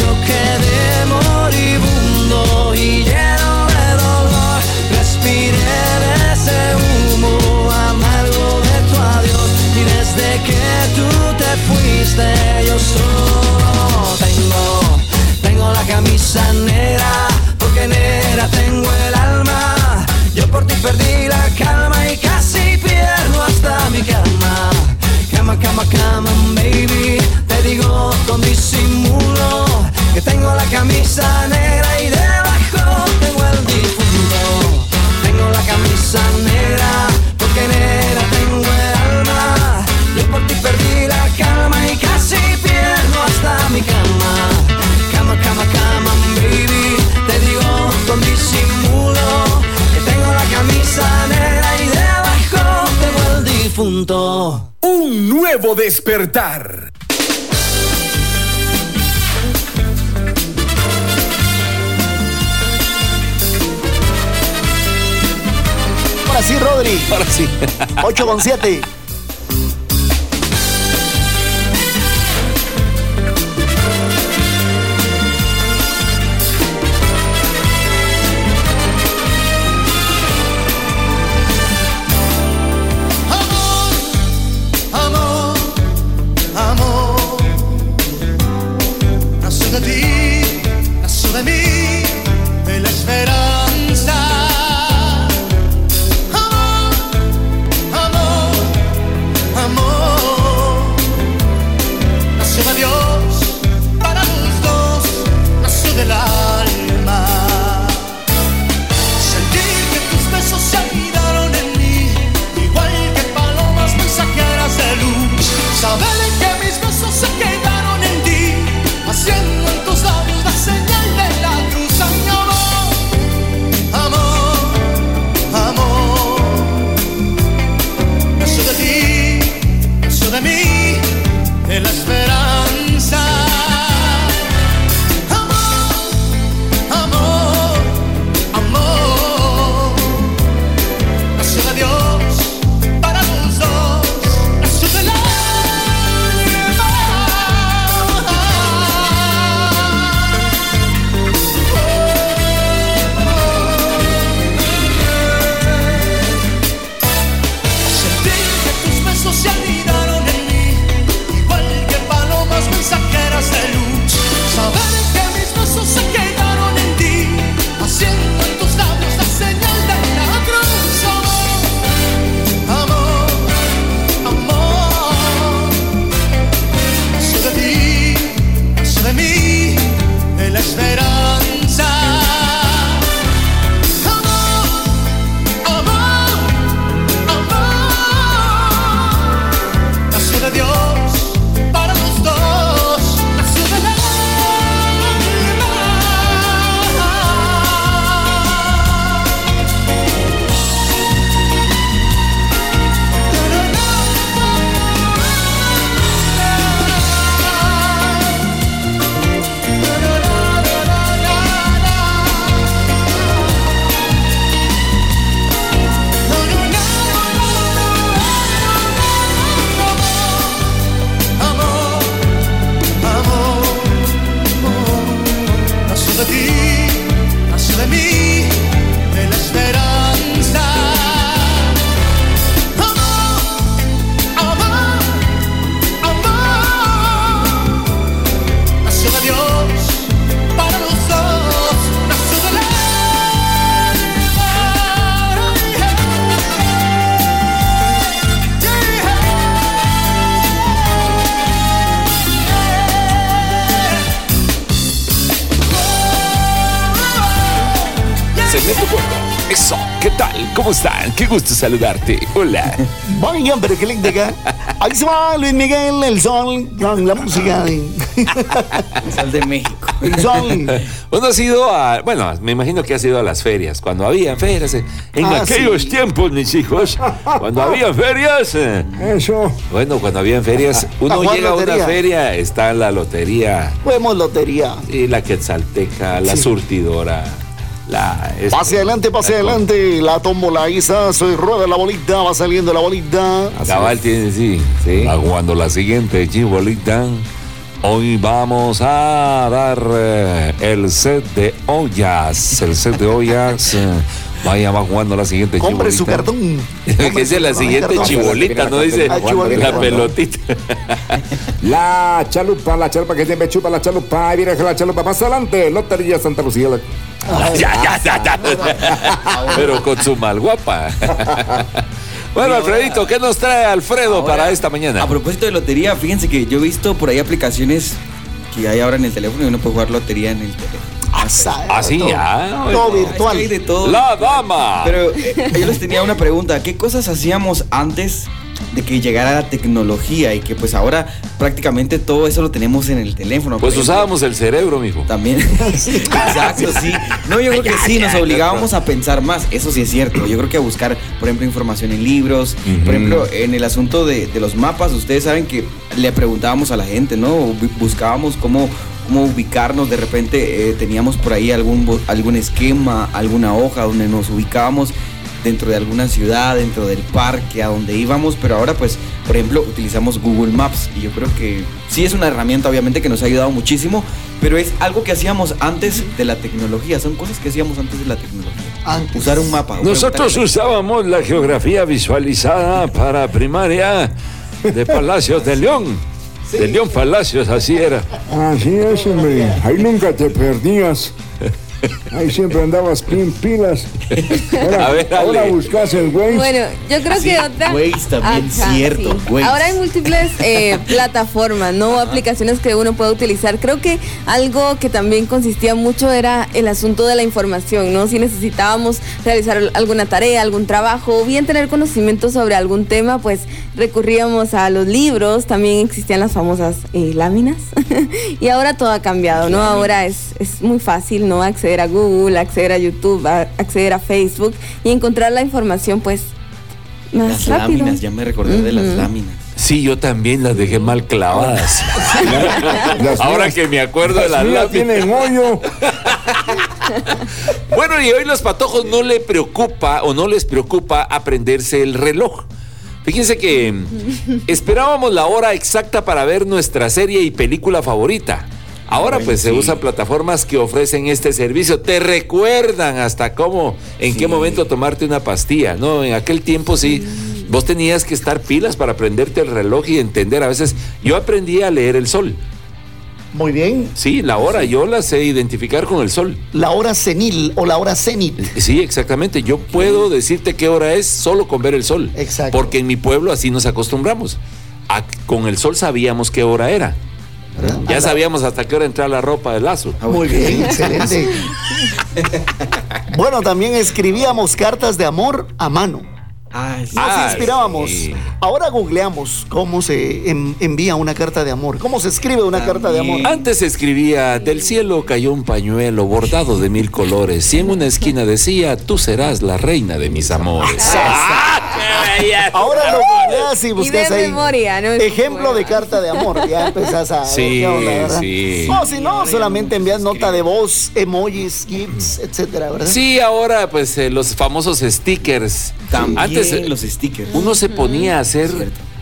Yo quedé moribundo y lleno de dolor. Respiré de ese humo amargo de tu adiós y desde que tú te fuiste yo solo tengo, tengo la camisa negra porque negra tengo el alma. Yo por ti perdí la calma y casi pierdo hasta mi cama. Cama, cama, cama, baby. Te digo con disimulo que tengo la camisa negra y debajo tengo el difunto. Tengo la camisa negra porque negra tengo el alma. Yo por ti perdí la calma y casi pierdo hasta mi cama. Cama, cama, cama, baby. Te digo con disimulo que tengo la camisa negra y debajo tengo el difunto. Un nuevo despertar. Ahora sí, Rodri. Ahora sí. 8 con 7. Gusto saludarte. Hola. Vaya, pero qué linda acá. Ahí se va Luis Miguel, el sol, con la música. de- El sol de México. El sol. Uno ha sido a, bueno, me imagino que ha sido a las ferias, cuando había ferias, eh, en Ah, aquellos sí. tiempos, mis hijos, cuando había ferias. eh, Eso. Bueno, cuando habían ferias, uno llega a una lotería. feria, está la lotería, Juguemos lotería. y la quetzalteca, la Sí. surtidora, la... este, Pase adelante, pase la- adelante. La tómbola ahí está, soy rueda la bolita, va saliendo la bolita. Cabal tiene, sí. Va jugando la siguiente chibolita. Hoy vamos a dar eh, el set de ollas. El set de ollas. eh, vaya, va jugando la siguiente Compre su cartón. que es la siguiente cartón. chibolita, no dice Ah, chibolita. la pelotita. La chalupa, la chalupa que siempre chupa la chalupa. Y viene la chalupa. Pasa adelante. Lotería Santa Lucía. ya, ya, ya, ya. Pero con su mal guapa. Bueno, Alfredito, ¿qué nos trae Alfredo para esta mañana? A propósito de lotería, fíjense que yo he visto por ahí aplicaciones que hay ahora en el teléfono y uno puede jugar lotería en el teléfono. Así, ya. Todo Es virtual. que hay de todo. La dama. Pero eh, yo les tenía una pregunta. ¿Qué cosas hacíamos antes de que llegara la tecnología y que pues ahora prácticamente todo eso lo tenemos en el teléfono? Pues usábamos el cerebro, mijo. También. Exacto, sí. No, yo creo que sí, nos obligábamos a pensar más. Eso sí es cierto. Yo creo que a buscar, por ejemplo, información en libros. Por ejemplo, en el asunto de, de los mapas, ustedes saben que le preguntábamos a la gente, ¿no? Bu- Buscábamos cómo, cómo ubicarnos. De repente eh, teníamos por ahí algún, algún esquema, alguna hoja donde nos ubicábamos dentro de alguna ciudad, dentro del parque, a donde íbamos, pero ahora pues, por ejemplo, utilizamos Google Maps y yo creo que sí es una herramienta obviamente que nos ha ayudado muchísimo, pero es algo que hacíamos antes de la tecnología, son cosas que hacíamos antes de la tecnología. Usar un mapa. Nosotros usábamos la geografía visualizada para primaria de Palacios de León. De León Palacios, así era. Así es, hombre. Ahí nunca te perdías. Ahí siempre andabas pin pilas. Ahora, A ver, ahora Ale. buscas el Waze. Bueno, yo creo que otra. Waze también, cierto, Waze. Ahora hay múltiples eh, plataformas, ¿no? Aplicaciones que uno puede utilizar. Creo que algo que también consistía mucho era el asunto de la información, ¿no? Si necesitábamos realizar alguna tarea, algún trabajo, o bien tener conocimiento sobre algún tema, pues recurríamos a los libros. También existían las famosas eh, láminas. y ahora todo ha cambiado, ¿no? Ahora es, es muy fácil, ¿no? Acceder a Google, acceder a YouTube, a- acceder a Facebook y encontrar la información, pues, más Las rápido. láminas, ya me recordé de las láminas. Sí, yo también las dejé mal clavadas. Las Ahora mías- que me acuerdo de las láminas. tienen hoyo. Bueno, y hoy los patojos no le preocupa o no les preocupa aprenderse el reloj. Fíjense que mm, esperábamos la hora exacta para ver nuestra serie y película favorita. Ahora pues se usan plataformas que ofrecen este servicio. Te recuerdan hasta cómo, en qué momento tomarte una pastilla. No, en aquel tiempo sí. Vos tenías que estar pilas para aprenderte el reloj y entender. A veces yo aprendí a leer el sol. Muy bien. Sí, la hora, yo la sé identificar con el sol. La hora senil o la hora cenit. Sí, exactamente. Yo puedo decirte qué hora es solo con ver el sol. Exacto. Porque en mi pueblo así nos acostumbramos. A- con el sol sabíamos qué hora era. Ya sabíamos hasta qué hora entrar la ropa de lazo. Muy bien, excelente. Bueno, también escribíamos cartas de amor a mano. Ah. Nos Ah, inspirábamos. sí. Ahora googleamos cómo se en- envía una carta de amor, cómo se escribe una carta de amor. Antes se escribía, del cielo cayó un pañuelo bordado de mil colores y en una esquina decía, tú serás la reina de mis amores. Ahora lo googleas y Y buscas de ahí. memoria, ¿no? Ejemplo de carta de amor. Ya empezás a ver Sí, qué onda, ¿verdad? sí. O si no, solamente envías nota de voz, emojis, gifs, etcétera, ¿verdad? Sí, ahora pues eh, los famosos stickers. También Antes eh, los stickers. uno se ponía a hacer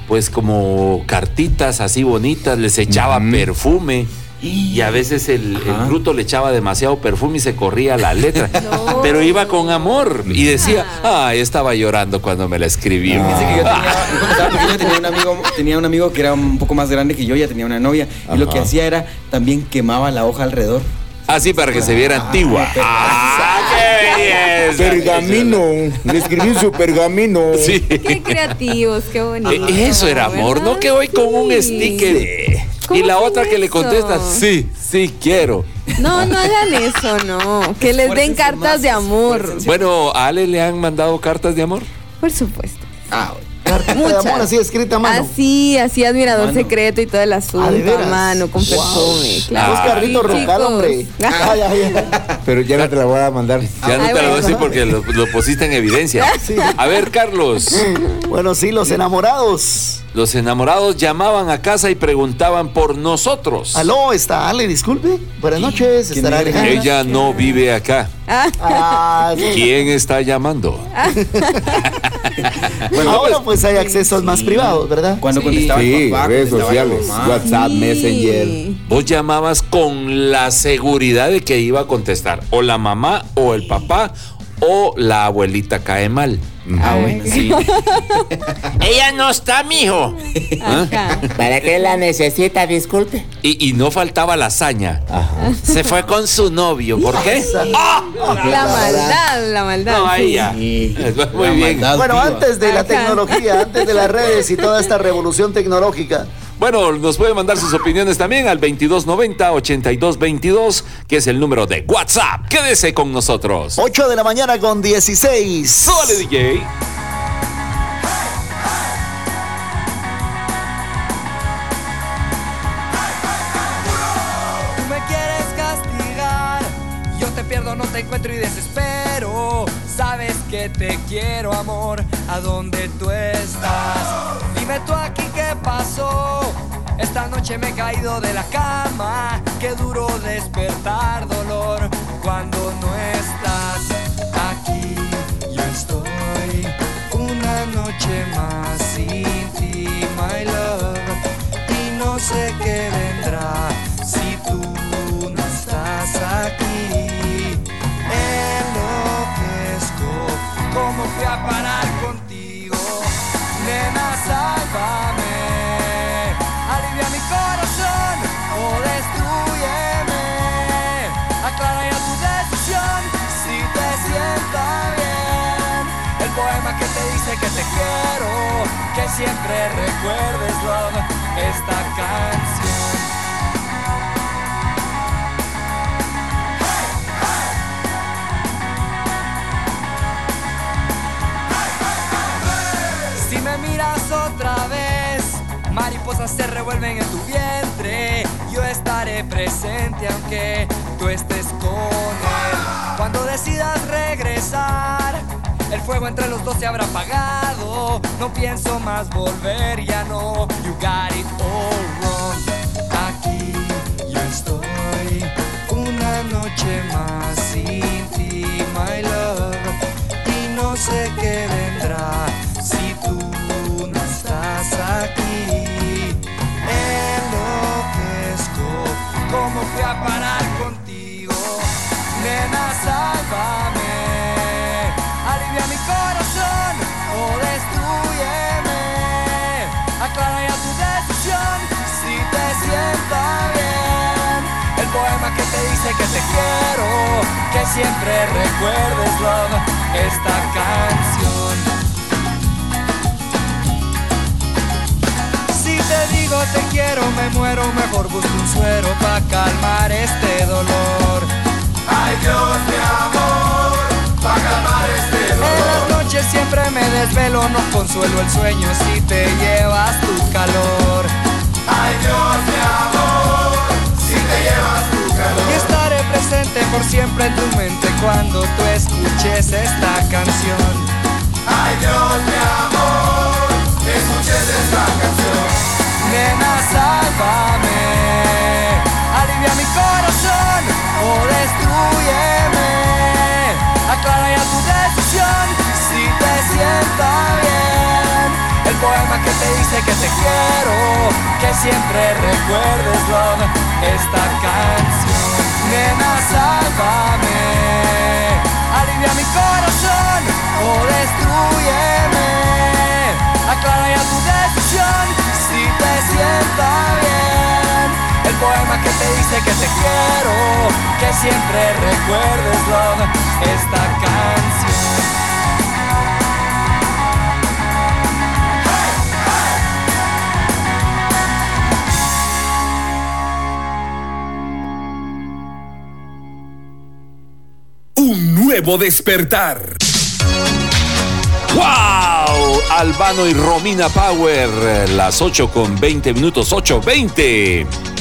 pues como cartitas así bonitas, les echaba perfume. Y a veces el, el bruto le echaba demasiado perfume y se corría la letra. Pero iba con amor y decía, ay, estaba llorando cuando me la escribió. Fíjense que yo tenía, yo un amigo, tenía un amigo que era un poco más grande que yo, ya tenía una novia, y lo que hacía era también quemaba la hoja alrededor. Así para que se viera antigua. ¡Ah, qué belleza! Pergamino. Le escribí su pergamino. Sí. Qué creativos, qué bonito. Eh, Eso era amor, ¿verdad? no que hoy con un Sí. sticker. Y ¿Cómo la otra que le contesta, sí, sí quiero. No, no hagan eso, no. Que les den cartas de amor. Bueno, ¿a Ale le han mandado cartas de amor? Por supuesto. Ah, Carta de amor así escrita a mano. Así, así, admirador Mano. secreto y todo el asunto. Ah, ¿de veras? a mano, con Wow. perfume. Claro. Vos, Carlito Sí, chicos. hombre. Ay, ay, ay. Pero ya no te la voy a mandar. Ya no te lo voy a decir porque lo, lo pusiste en evidencia. Sí. A ver, Carlos. Bueno, sí, los enamorados. Los enamorados llamaban a casa y preguntaban por nosotros. Aló, está Ale, disculpe. Buenas noches, estará Alejandra. Ella no vive acá. Ah, sí. ¿Quién está llamando? Bueno, ahora pues hay accesos más privados, ¿verdad? Cuando contestaba Sí, papá, redes contestaba sociales, mamá. WhatsApp, Sí. Messenger. Vos llamabas con la seguridad de que iba a contestar o la mamá o el papá o la abuelita cae mal. Ah, bueno, sí. Ella no está, mijo. Ajá. ¿Para qué la necesita? Disculpe. Y, y no faltaba la hazaña. Se fue con su novio. ¿Por qué? La maldad, la maldad. No, ahí sí. ya. Sí. Muy La bien. maldad Bueno, antes de la Ajá. tecnología, antes de las redes y toda esta revolución tecnológica. Bueno, nos puede mandar sus opiniones también al 2290-8222, que es el número de WhatsApp. Quédese con nosotros. 8 de la mañana con 16. ¡Sole, DJ! Tú me quieres castigar, yo te pierdo, no te encuentro y desespero. Que te quiero, amor, a donde tú estás. Dime tú aquí qué pasó. Esta noche me he caído de la cama. Qué duro despertar dolor cuando no estás aquí. Yo estoy una noche más sin ti, my love. Y no sé qué vendrá fui a parar contigo? Nena, sálvame. Alivia mi corazón o destruyeme. Aclara ya tu decisión si te sienta bien. El poema que te dice que te quiero, que siempre recuerdes, love, esta canción. Se revuelven en tu vientre. Yo estaré presente aunque tú estés con él. Cuando decidas regresar, el fuego entre los dos se habrá apagado. No pienso más volver, ya no. You got it all wrong. Aquí yo estoy una noche más sin ti, my love. Y no sé qué vendrá ¿cómo fui a parar contigo? Nena, sálvame. Alivia mi corazón o destruyeme. Aclara ya tu decisión si te sienta bien. El poema que te dice que te quiero, que siempre recuerdes, love, esta canción. Digo te quiero, me muero, mejor busco un suero para calmar este dolor. Ay Dios, mi amor, para calmar este dolor. En las noches siempre me desvelo, no consuelo el sueño si te llevas tu calor. Ay Dios, mi amor, si te llevas tu calor. Y estaré presente por siempre en tu mente cuando tú escuches esta canción. Ay Dios, mi amor, escuches esta canción. Nena, sálvame, alivia mi corazón o destruyeme. Aclara ya tu decisión si te sienta bien. El poema que te dice que te quiero, que siempre recuerdes, love, esta canción. Nena, sálvame, alivia mi corazón o destruyeme. Aclara ya tu decisión si te sienta bien. El poema que te dice que te quiero, que siempre recuerdes, esta canción. nuevo despertar. ¡Wow! Albano y Romina Power, las 8 con 20 minutos, 8.20.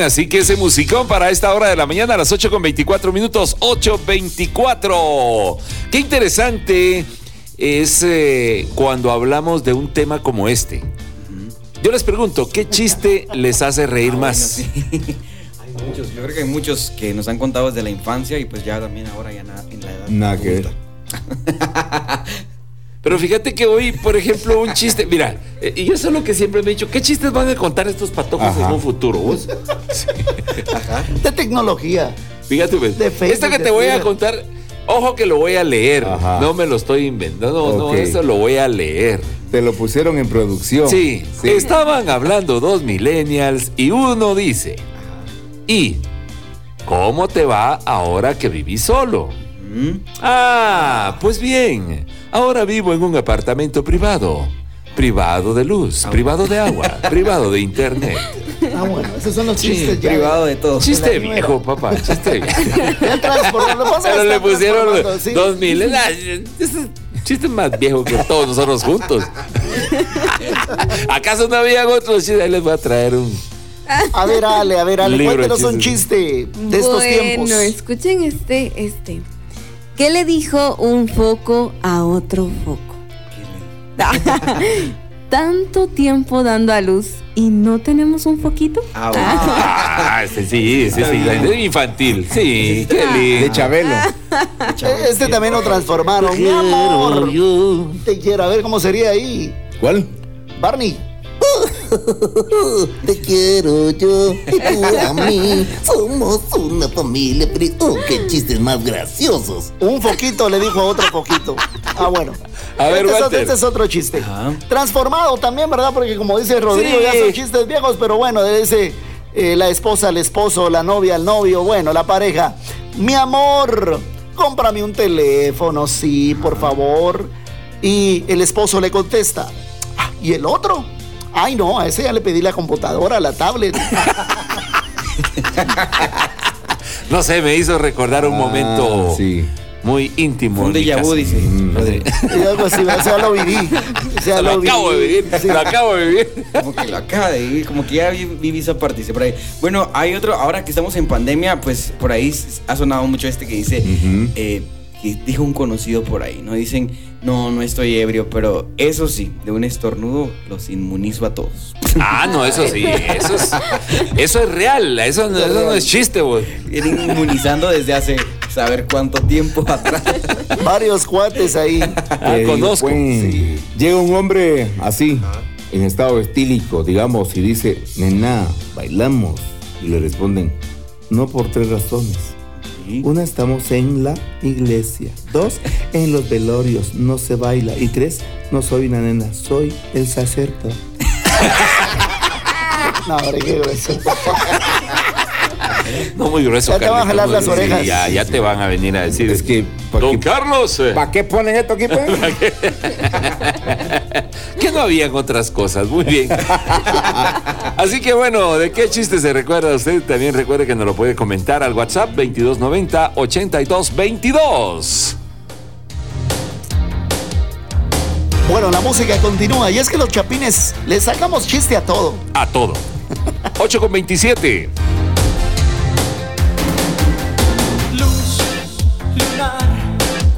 bien, así que ese musicón para esta hora de la mañana a las 8 con 24 minutos, 8.24. Qué interesante es eh, cuando hablamos de un tema como este. Yo les pregunto, ¿qué chiste les hace reír más? Hay muchos, yo creo que hay muchos que nos han contado desde la infancia y pues ya también ahora ya na- en la edad. Nada que ver. Pero fíjate que hoy, por ejemplo, un chiste, mira, eh, y yo eso es lo que siempre me he dicho, ¿qué chistes van a contar estos patojos Ajá. en un futuro? vos? De tecnología. Fíjate, pues, De Facebook, que de te voy a contar, ojo que lo voy a leer, no me lo estoy inventando, no, no, eso lo voy a leer. Te lo pusieron en producción. Sí, estaban hablando dos millennials y uno dice, ¿y cómo te va ahora que vivís solo? Ah, pues bien, ahora vivo en un apartamento privado. Privado de luz, privado de agua, privado de internet. Ah, bueno, esos son los Sí, chistes ya. privado de todo. Chiste viejo, papá, chiste viejo. Ya transformando, pasa, Pero le pusieron transformando, sí. dos mil. Ah, Chiste más viejo que todos nosotros juntos. ¿Acaso no habían otros chistes? Ahí les voy a traer un. A ver, Ale, a ver, Ale, cuéntenos un chiste de estos bueno, tiempos. escuchen este, este. ¿Qué le dijo un foco a otro foco? Tanto tiempo dando a luz y no tenemos un foquito. Ah, este sí, sí, sí. Es infantil. Sí, qué lindo. De Chabelo. Este también lo transformaron. Mi amor, te quiero. A ver cómo sería ahí. ¿Cuál? Barney. Te quiero yo y tú a mí. Somos una familia. pri- Oh, qué chistes más graciosos. Un foquito le dijo a otro foquito. Ah, bueno. A ver, este, es, este es otro chiste. Transformado también, ¿verdad? Porque como dice Rodrigo, Sí. ya son chistes viejos, pero bueno, dice eh, la esposa al esposo, la novia al novio, bueno, la pareja. Mi amor, cómprame un teléfono, sí, por favor. Y el esposo le contesta. "Ah, ¿Y el otro? Ay, no, a ese ya le pedí la computadora, la tablet. No sé, me hizo recordar un Ah, momento muy íntimo. Un déjà vu, dice. Y algo así, o sea, lo viví. O sea, lo acabo de vivir, lo acabo de vivir. Como que lo acaba de vivir, como que ya vi- viví esa parte, dice por ahí. Bueno, hay otro, ahora que estamos en pandemia, pues por ahí ha sonado mucho este que dice, eh, dijo un conocido por ahí, ¿no? Dicen, no, no estoy ebrio, pero eso sí, de un estornudo los inmunizo a todos. Ah, no, eso sí, eso es, eso es real, eso no, eso no es chiste, güey. Vienen inmunizando desde hace saber cuánto tiempo atrás. Varios cuates ahí. Ah, Eh, conozco. pues, Llega un hombre así, en estado estílico, digamos, y dice, nena, bailamos. Y le responden, no por tres razones. Una, estamos en la iglesia. Dos, en los velorios, no se baila. Y tres, no soy una nena, soy el sacerdote. No, hombre, qué grueso. No muy grueso. Ya te van a jalar las orejas. Sí, ya, ya te van a venir a decir. Es que, Don Carlos. eh, ¿para qué ponen esto aquí, pues? que no habían otras cosas. Muy bien. Así que bueno, ¿de qué chiste se recuerda usted? También recuerde que nos lo puede comentar al WhatsApp 2290 8222. Bueno, la música continúa y es que los chapines le sacamos chiste a todo. A todo. 8 con 27.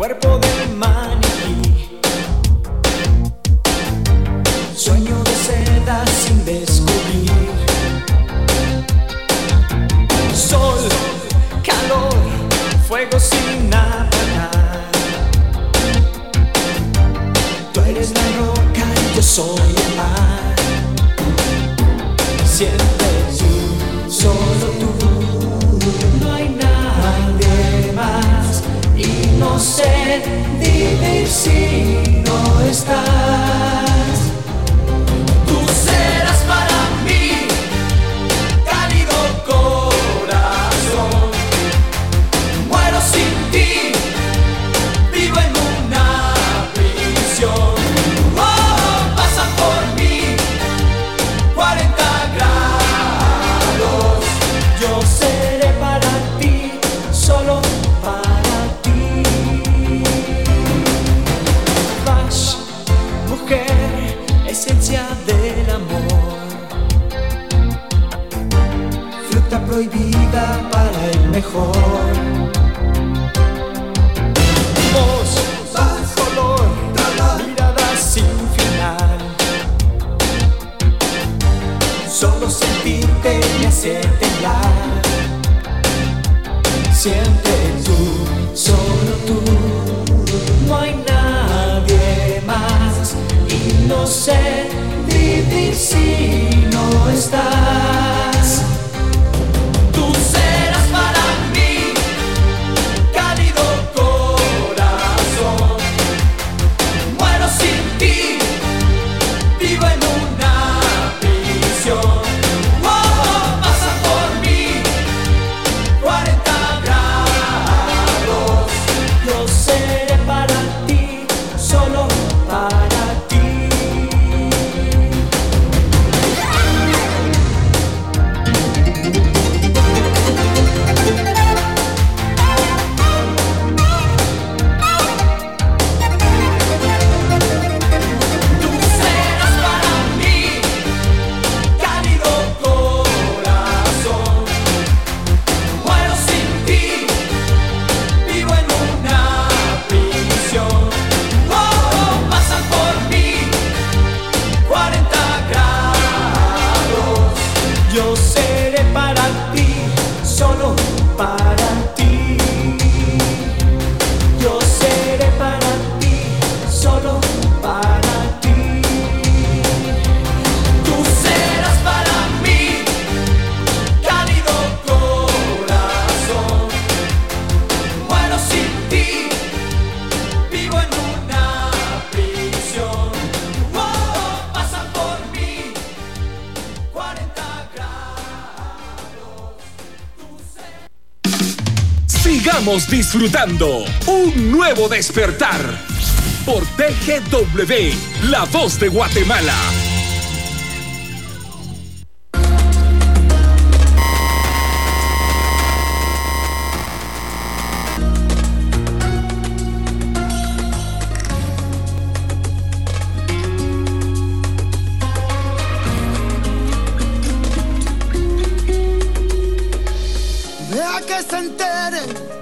Cuerpo de maniquí. Sueño de seda sin descubrir. Sol, calor, fuego sin apagar. Tú eres la roca y yo soy el mar. Sientes vivir si no estás. siempre tú, solo tú, no hay nadie más y no sé vivir si no estás. Disfrutando un nuevo despertar por TGW, la voz de Guatemala. Que se entere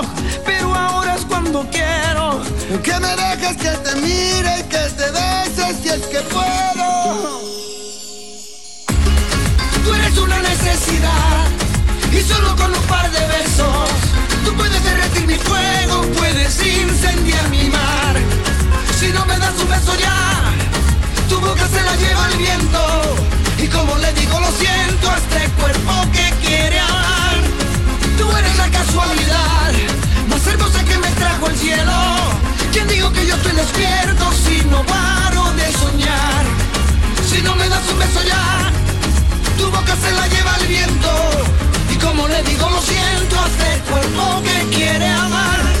cuando quiero. Que me dejes que te mire y que te beses si es que puedo. Tú eres una necesidad y solo con un par de besos tú puedes derretir mi fuego, puedes incendiar mi mar. Si no me das un beso ya, tu boca se la lleva el viento y como le digo lo siento a este cuerpo que quiere amar. Tú eres la casualidad más hermosa que trajo el cielo. ¿Quién dijo que yo estoy despierto si no paro de soñar? Si no me das un beso ya, tu boca se la lleva el viento Y como le digo lo siento a este cuerpo que quiere amar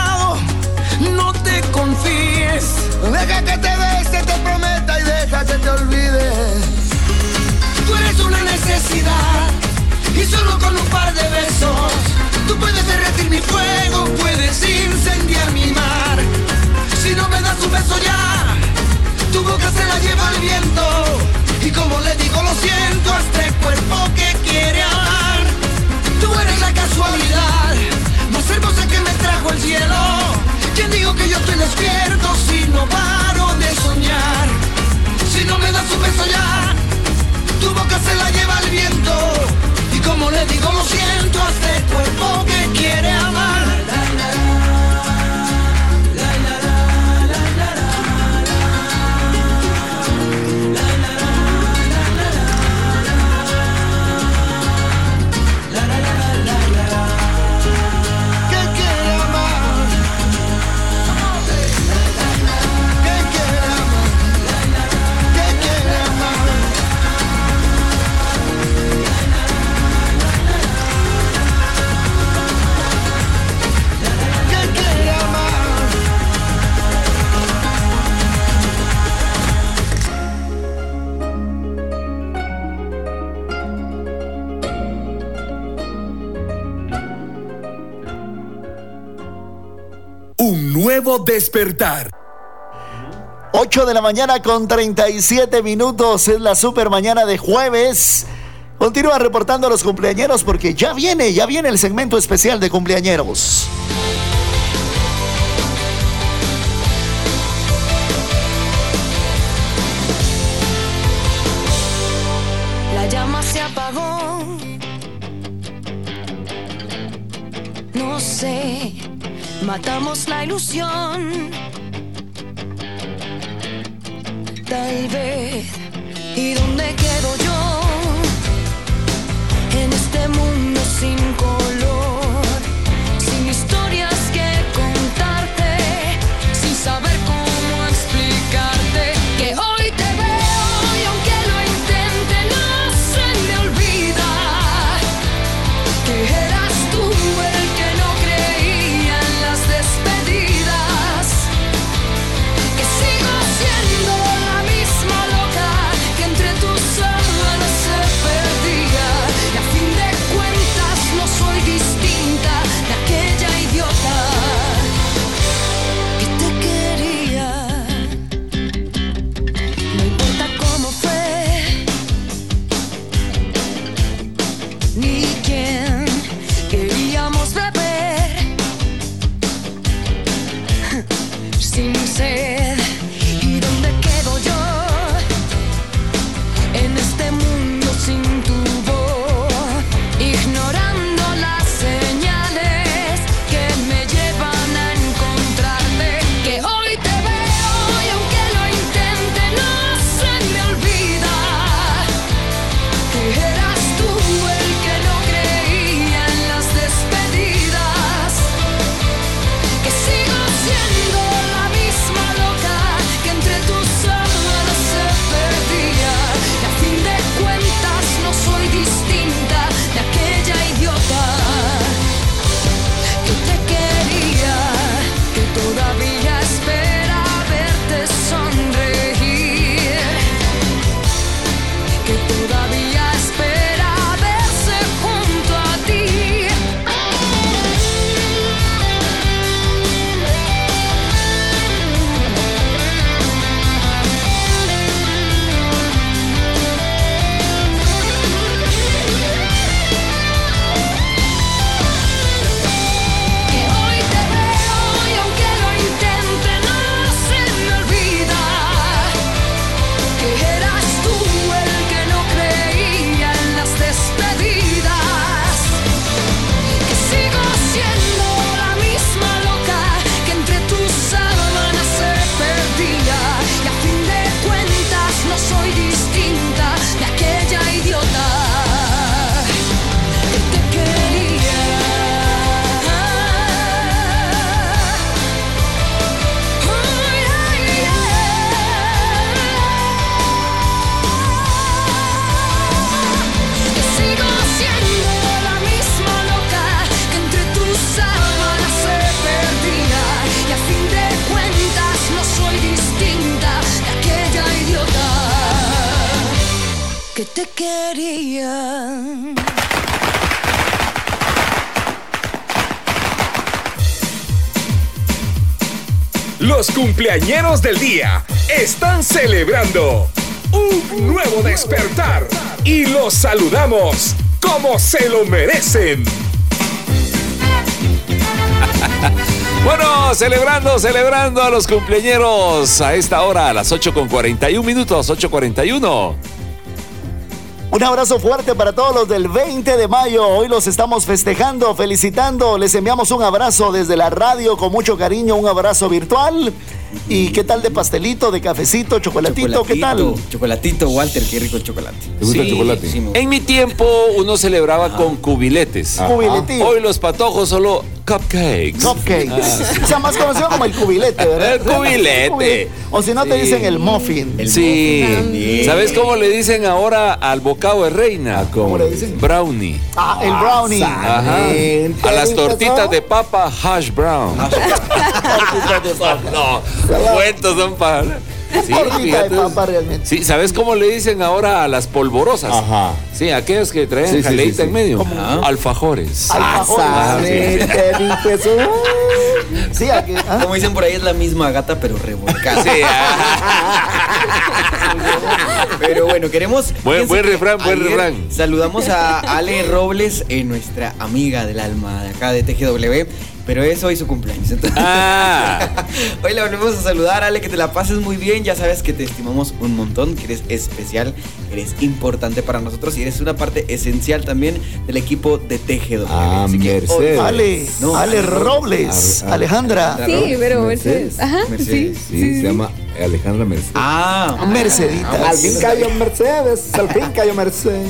no te confíes Deja que te bese, te prometa y deja que te olvide. Tú eres una necesidad y solo con un par de besos tú puedes derretir mi fuego, puedes incendiar mi mar. Si no me das un beso ya, tu boca se la lleva el viento y como le digo lo siento a este cuerpo que quiere amar. Tú eres la casualidad más hermosa que me trajo el cielo. ¿Quién dijo que yo estoy despierto si no paro de soñar? Si no me das un beso ya, tu boca se la lleva el viento Y como le digo lo siento a este cuerpo que quiere amar despertar. 8 de la mañana con 37 minutos. Es la super mañana de jueves. Continúa reportando a los cumpleañeros porque ya viene, ya viene el segmento especial de cumpleañeros. Matamos la ilusión. Tal vez. ¿Y dónde quedo yo? En este mundo sin color. Los cumpleañeros del día están celebrando un nuevo despertar y los saludamos como se lo merecen. Bueno, celebrando, celebrando a los cumpleañeros a esta hora, a las 8 con 41 minutos, 8.41. Un abrazo fuerte para todos los del 20 de mayo. Hoy los estamos festejando, felicitando. Les enviamos un abrazo desde la radio con mucho cariño, un abrazo virtual. ¿Y qué tal de pastelito, de cafecito, chocolatito? ¿Qué tal? Chocolatito, Walter, qué rico el chocolate. Sí, En mi tiempo uno celebraba con cubiletes. Ajá. Hoy los patojos solo cupcakes. Cupcakes. Ah. O sea, más conocido como el cubilete, ¿verdad? El cubilete. O si no, te Sí. dicen el muffin. sí. ¿Sabes cómo le dicen ahora al bocado de reina? ¿Cómo le dicen? Brownie. Ah, el brownie. Ajá. A las tortitas de papa, hash brown. no, cuentos son para. Sí, Tortita de papa realmente. Sí, ¿sabes cómo le dicen ahora a las polvorosas? Ajá. Sí, aquellos que traen Sí, sí, jaleita sí, sí. en medio. ¿Cómo? Alfajores. Alfajores. Ah, sí, aquí. ah. Como dicen por ahí, es la misma gata, pero revolcada. Sí, Pero bueno, queremos. Buen- refrán, buen refrán. Saludamos a Ale Robles, eh, nuestra amiga del alma de acá de TGW. Pero es hoy su cumpleaños. entonces- Ah. hoy la volvemos a saludar, Ale, que te la pases muy bien. Ya sabes que te estimamos un montón, que eres especial, eres importante para nosotros y eres una parte esencial también del equipo de TGW. Ah, Así que. Ale, No, Ale Ale Robles, Ar- ar- Alejandra. Sí, pero Mercedes. Ajá, Mercedes, sí. sí, se llama Alejandra Mercedes. Ah, Mercedita. Al fin cayó Mercedes, al fin cayó Mercedes.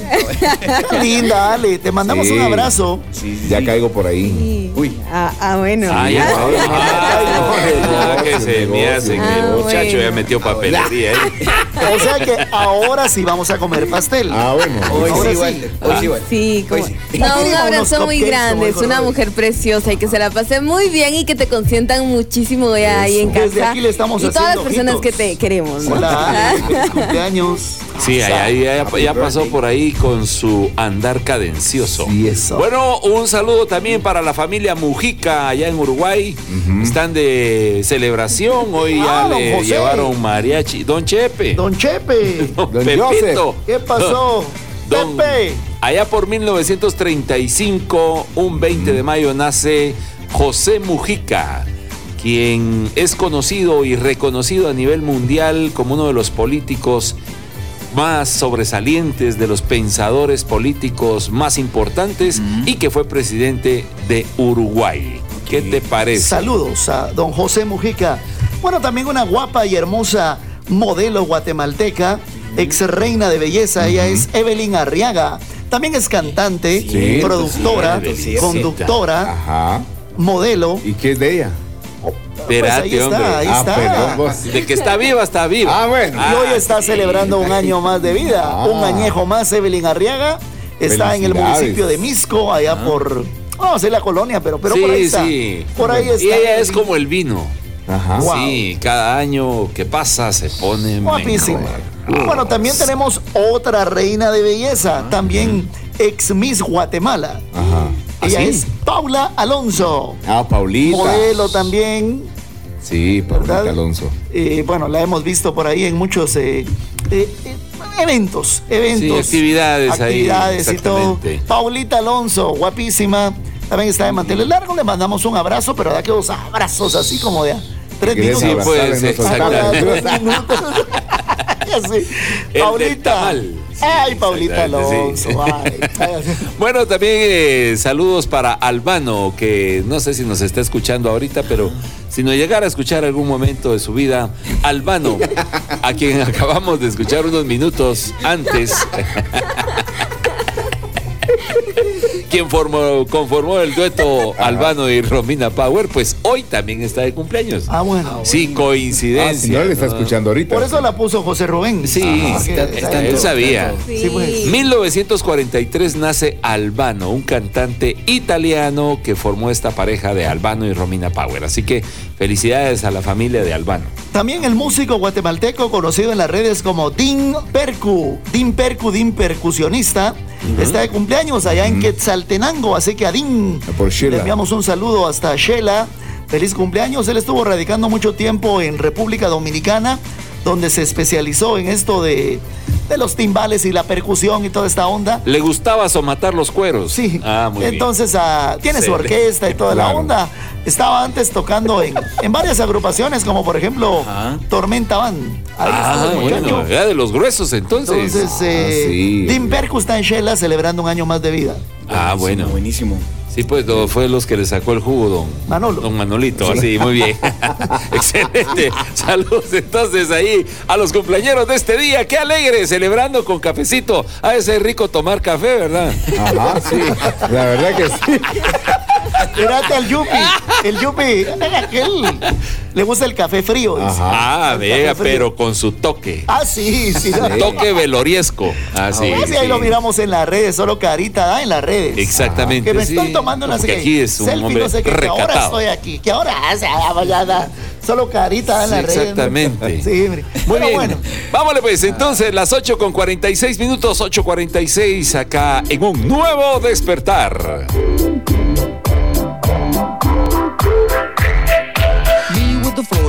Qué linda, Ale. Te mandamos Sí. un abrazo. Ya caigo por ahí. Uy. Ah, ah, bueno. Ah, ya. Ah, negocio, que se me hace que Ah, el muchacho bueno. ya metió papelería. ¿eh? O sea que ahora sí vamos a comer pastel. Ah, bueno. Hoy Ahora sí, sí. Walter. Hoy sí, Walter. Sí, como- Hoy sí. No, un Unos abrazo muy cupcakes, grande. como Es dijo una mujer preciosa y que se la pase muy bien y que te consientan muchísimo ya ahí en Desde casa. aquí le estamos y todas las haciendo personas que te queremos. ¿no? Hola. Feliz cumpleaños. Sí, ya, ya- ya- ya pasó por ahí con su andar cadencioso. Sí, eso. Bueno, un saludo también para la familia Mujica allá en Uruguay. Están de celebración. Hoy Ah, ya le José. llevaron mariachi. Don Chepe. Don Chepe. Don Don Pepito. ¿Qué pasó? Don- Pepe. Allá por 1935, un 20 de mayo, nace José Mujica, quien es conocido y reconocido a nivel mundial como uno de los políticos más sobresalientes, de los pensadores políticos más importantes y que fue presidente de Uruguay. ¿Qué te parece? Saludos a don José Mujica. Bueno, también una guapa y hermosa modelo guatemalteca, ex reina de belleza. Ella es Evelyn Arriaga. También es cantante, productora, conductora, Ajá. modelo. ¿Y qué es de ella? Espérate, ahí está, ahí Ah, está. perdón, vos. De que está viva, está viva. Ah, bueno. y hoy está celebrando un año más de vida, Ah. un añejo más. Evelyn Arriaga está en el municipio de Misco, allá por. No sé la colonia, pero, pero sí, por ahí está. sí. Por ahí está. Y ella es como el vino. Ajá. Wow. Sí, cada año que pasa se pone Guapísima. mejor. Bueno, también tenemos otra reina de belleza, también ex Miss Guatemala. Ajá. Ella ¿Ah, sí? es Paula Alonso. Ah, Paulita. Modelo también. Sí, Paulita ¿Verdad? Alonso. Eh, bueno, la hemos visto por ahí en muchos eh, eh, eh, eventos, eventos. Sí, actividades ahí, actividades y todo. Paulita Alonso, guapísima. También está de manteles largo. Le mandamos un abrazo, pero da que dos abrazos así como de tres ¿Querés minutos. Sí, pues, exactamente. Paulita. Sí, Ay, Paulita Alonso. ay. Bueno, también eh, saludos para Albano, que no sé si nos está escuchando ahorita, pero si nos llegara a escuchar algún momento de su vida, Albano, a quien acabamos de escuchar unos minutos antes, quien formó, conformó el dueto Albano y Romina Power, pues hoy también está de cumpleaños. Ah, bueno. Sí, Ah, si coincidencia. no le está escuchando ahorita. Por eso la puso José Rubén. Sí, Ajá, que- está- está en Él todo, sabía. Sí, pues. 1943 nace Albano, un cantante italiano que formó esta pareja de Albano y Romina Power. Así que felicidades a la familia de Albano. También el músico guatemalteco conocido en las redes como Din Percu, Din Percu, Din Percusionista, está de cumpleaños allá en Quetzaltenango, así que a Din Por Sheila. le enviamos un saludo hasta Shela. Feliz cumpleaños. Él estuvo radicando mucho tiempo en República Dominicana, donde se especializó en esto de, de los timbales y la percusión y toda esta onda. ¿Le gustaba somatar los cueros? Sí. Ah, muy bien. Entonces ah, tiene su orquesta y toda la onda. Estaba antes tocando en, en varias agrupaciones, como por ejemplo Ajá. Tormenta Van. Ahí Ah, bueno, era de los gruesos entonces. Entonces, eh, sí. Tim Percu está en Shela celebrando un año más de vida. ah, bueno. Buenísimo. Sí, pues fue los que le sacó el jugo, don Manolo. Don Manolito, así, muy bien. Excelente. Saludos entonces ahí a los cumpleaños de este día. Qué alegre, celebrando con cafecito. Ha de ser rico tomar café, ¿verdad? Ajá, sí. La verdad que sí. Mírate al Yupi. El Yupi, aquel, le gusta el café frío. dice. Ah, vea, pero con su toque. Ah, sí, sí. Su toque veloriesco. Ah, sí, Ah, sí, ahí lo miramos en las redes, solo carita da en las redes. Exactamente. Que me sí. estoy tomando una Porque sé aquí es un selfie, hombre no sé qué, que ahora estoy aquí, que ahora hace ah, mañana. Solo carita da en Sí, las redes. exactamente. Sí, hombre. Muy bien. bueno. Vámonos pues, entonces, las 8 con 46 minutos, 8.46 acá en un nuevo despertar.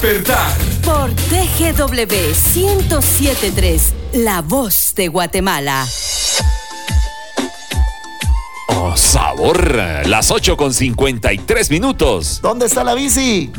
despertar. Por TGW 1073, La Voz de Guatemala. Oh, sabor. Las 8 con 53 minutos. ¿Dónde está la bici?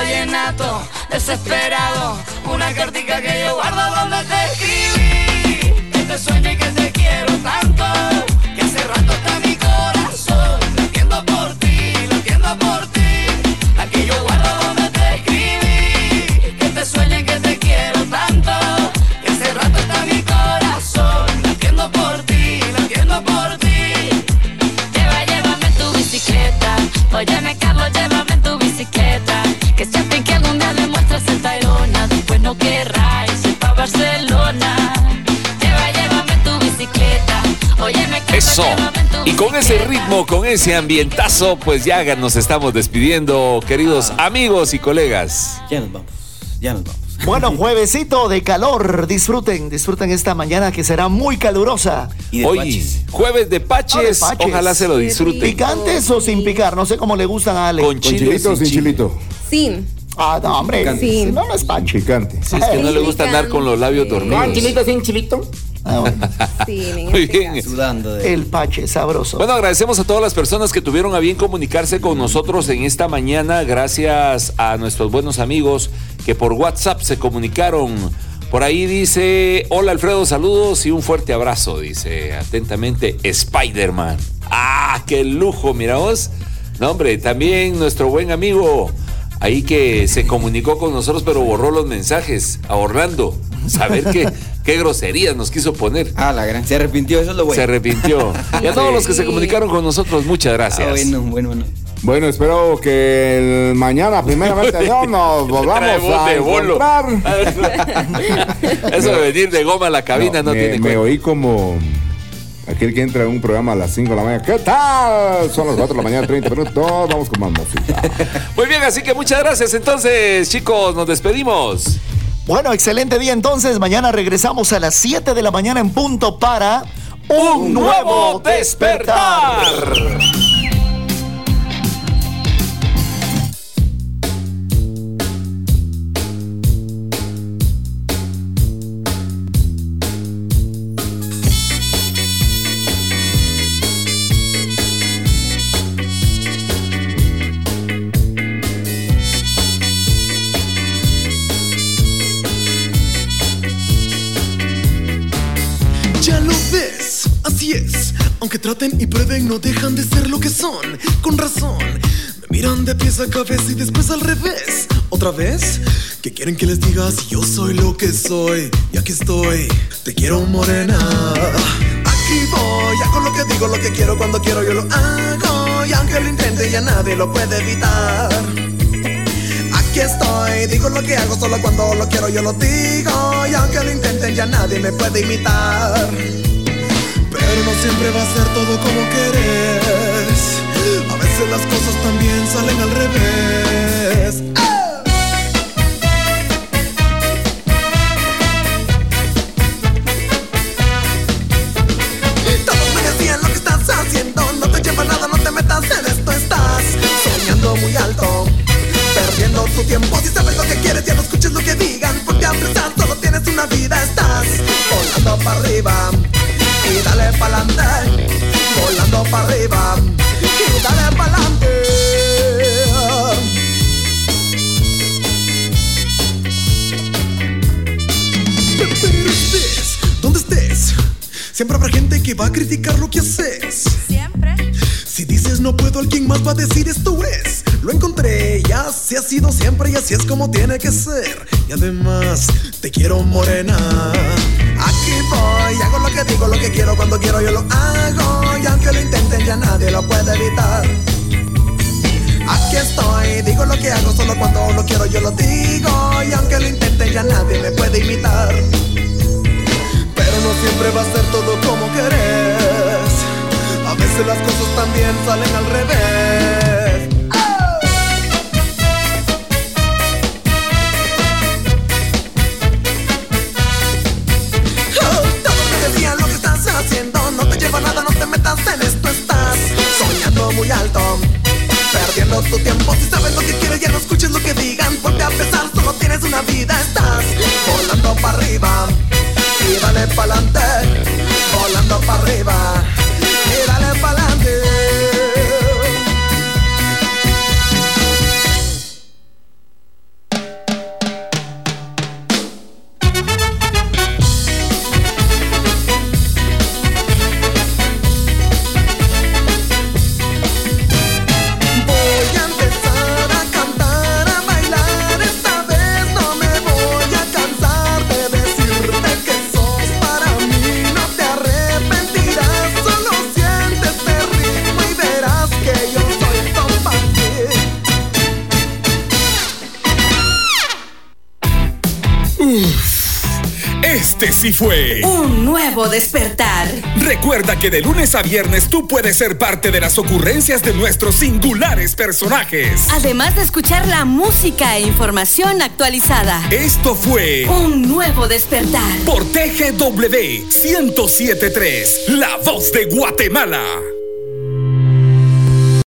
vallenato desesperado, una cartica que yo guardo donde te escribí, este sueño y que ese ritmo, con ese ambientazo, pues ya nos estamos despidiendo, queridos amigos y colegas. Ya nos vamos, ya nos vamos. Bueno, juevesito de calor. Disfruten, disfruten esta mañana que será muy calurosa. Hoy, jueves de paches, Ah, de paches. ojalá se lo disfruten. ¿Picantes o sin picar? No sé cómo le gustan a Ale. Con chilito o sin chilito? Sin. Ah, no, hombre. Picante. Sí. No, no es pancho. Picante. Si es que no le gusta andar con los labios dormidos. Con chilito, sin chilito. Sin, en Muy este bien. Sudando de... El pache sabroso. Bueno, agradecemos a todas las personas que tuvieron a bien comunicarse con nosotros en esta mañana. Gracias a nuestros buenos amigos que por WhatsApp se comunicaron. Por ahí dice, hola Alfredo, saludos y un fuerte abrazo. Dice atentamente Spider-Man. Ah, qué lujo, mira vos. No, hombre, también nuestro buen amigo ahí que se comunicó con nosotros pero borró los mensajes a Orlando. Saber qué, qué groserías nos quiso poner. Ah, la gran. Se arrepintió, eso es lo bueno. Se arrepintió. Y a todos los que se comunicaron con nosotros, muchas gracias. Ah, bueno, bueno, bueno. Bueno, espero que el mañana, primeramente Dios, nos volvamos a de encontrar. Eso de venir de goma a la cabina no, me, tiene me cuenta. oí como aquel que entra en un programa a las 5 de la mañana. ¿Qué tal? Son las 4 de la mañana, 30 minutos. Vamos con más música. Muy bien, así que muchas gracias. Entonces, chicos, nos despedimos. Bueno, excelente día entonces. Mañana regresamos a las 7 de la mañana en punto para un, nuevo despertar. Aunque traten y prueben, no dejan de ser lo que son. Con razón, me miran de pies a cabeza y después al revés. ¿Otra vez? ¿Qué quieren que les diga si yo soy lo que soy? Y aquí estoy, te quiero morena. Aquí voy, hago lo que digo, lo que quiero cuando quiero, yo lo hago. Y aunque lo intente, ya nadie lo puede evitar. Aquí estoy, digo lo que hago solo cuando lo quiero, yo lo digo. Y aunque lo intenten, ya nadie me puede imitar. Pero no siempre va a ser todo como querés. A veces las cosas también salen al revés. Todos me decían lo que estás haciendo. No te lleva nada, no te metas en esto. Estás soñando muy alto, perdiendo tu tiempo. Si sabes lo que quieres, ya no escuches lo que digan. Ponte a pensar, solo tienes una vida. Estás volando para arriba y dale pa'lante. Volando para arriba y dale pa'lante. Pero estés donde estés, siempre habrá gente que va a criticar lo que haces. Siempre. Si dices no puedo, alguien más va a decir esto es. Lo encontré, y así ha sido siempre y así es como tiene que ser. Y además, te quiero morena. Aquí voy, hago lo que digo, lo que quiero cuando quiero, yo lo hago. Y aunque lo intenten, ya nadie lo puede evitar. Aquí estoy, digo lo que hago solo cuando lo quiero, yo lo digo. Y aunque lo intenten, ya nadie me puede imitar. Pero no siempre va a ser todo como querés. A veces las cosas también salen al revés. Perdiendo tu tiempo Si sabes lo que quieres, ya no escuches lo que digan Ponte a pensar, solo tienes una vida Estás volando para arriba. Y dale pa'lante Volando para arriba. Y dale pa'lante Este sí fue Un nuevo despertar. Recuerda que de lunes a viernes tú puedes ser parte de las ocurrencias de nuestros singulares personajes. Además de escuchar la música e información actualizada. Esto fue Un nuevo despertar. por TGW 1073, La Voz de Guatemala.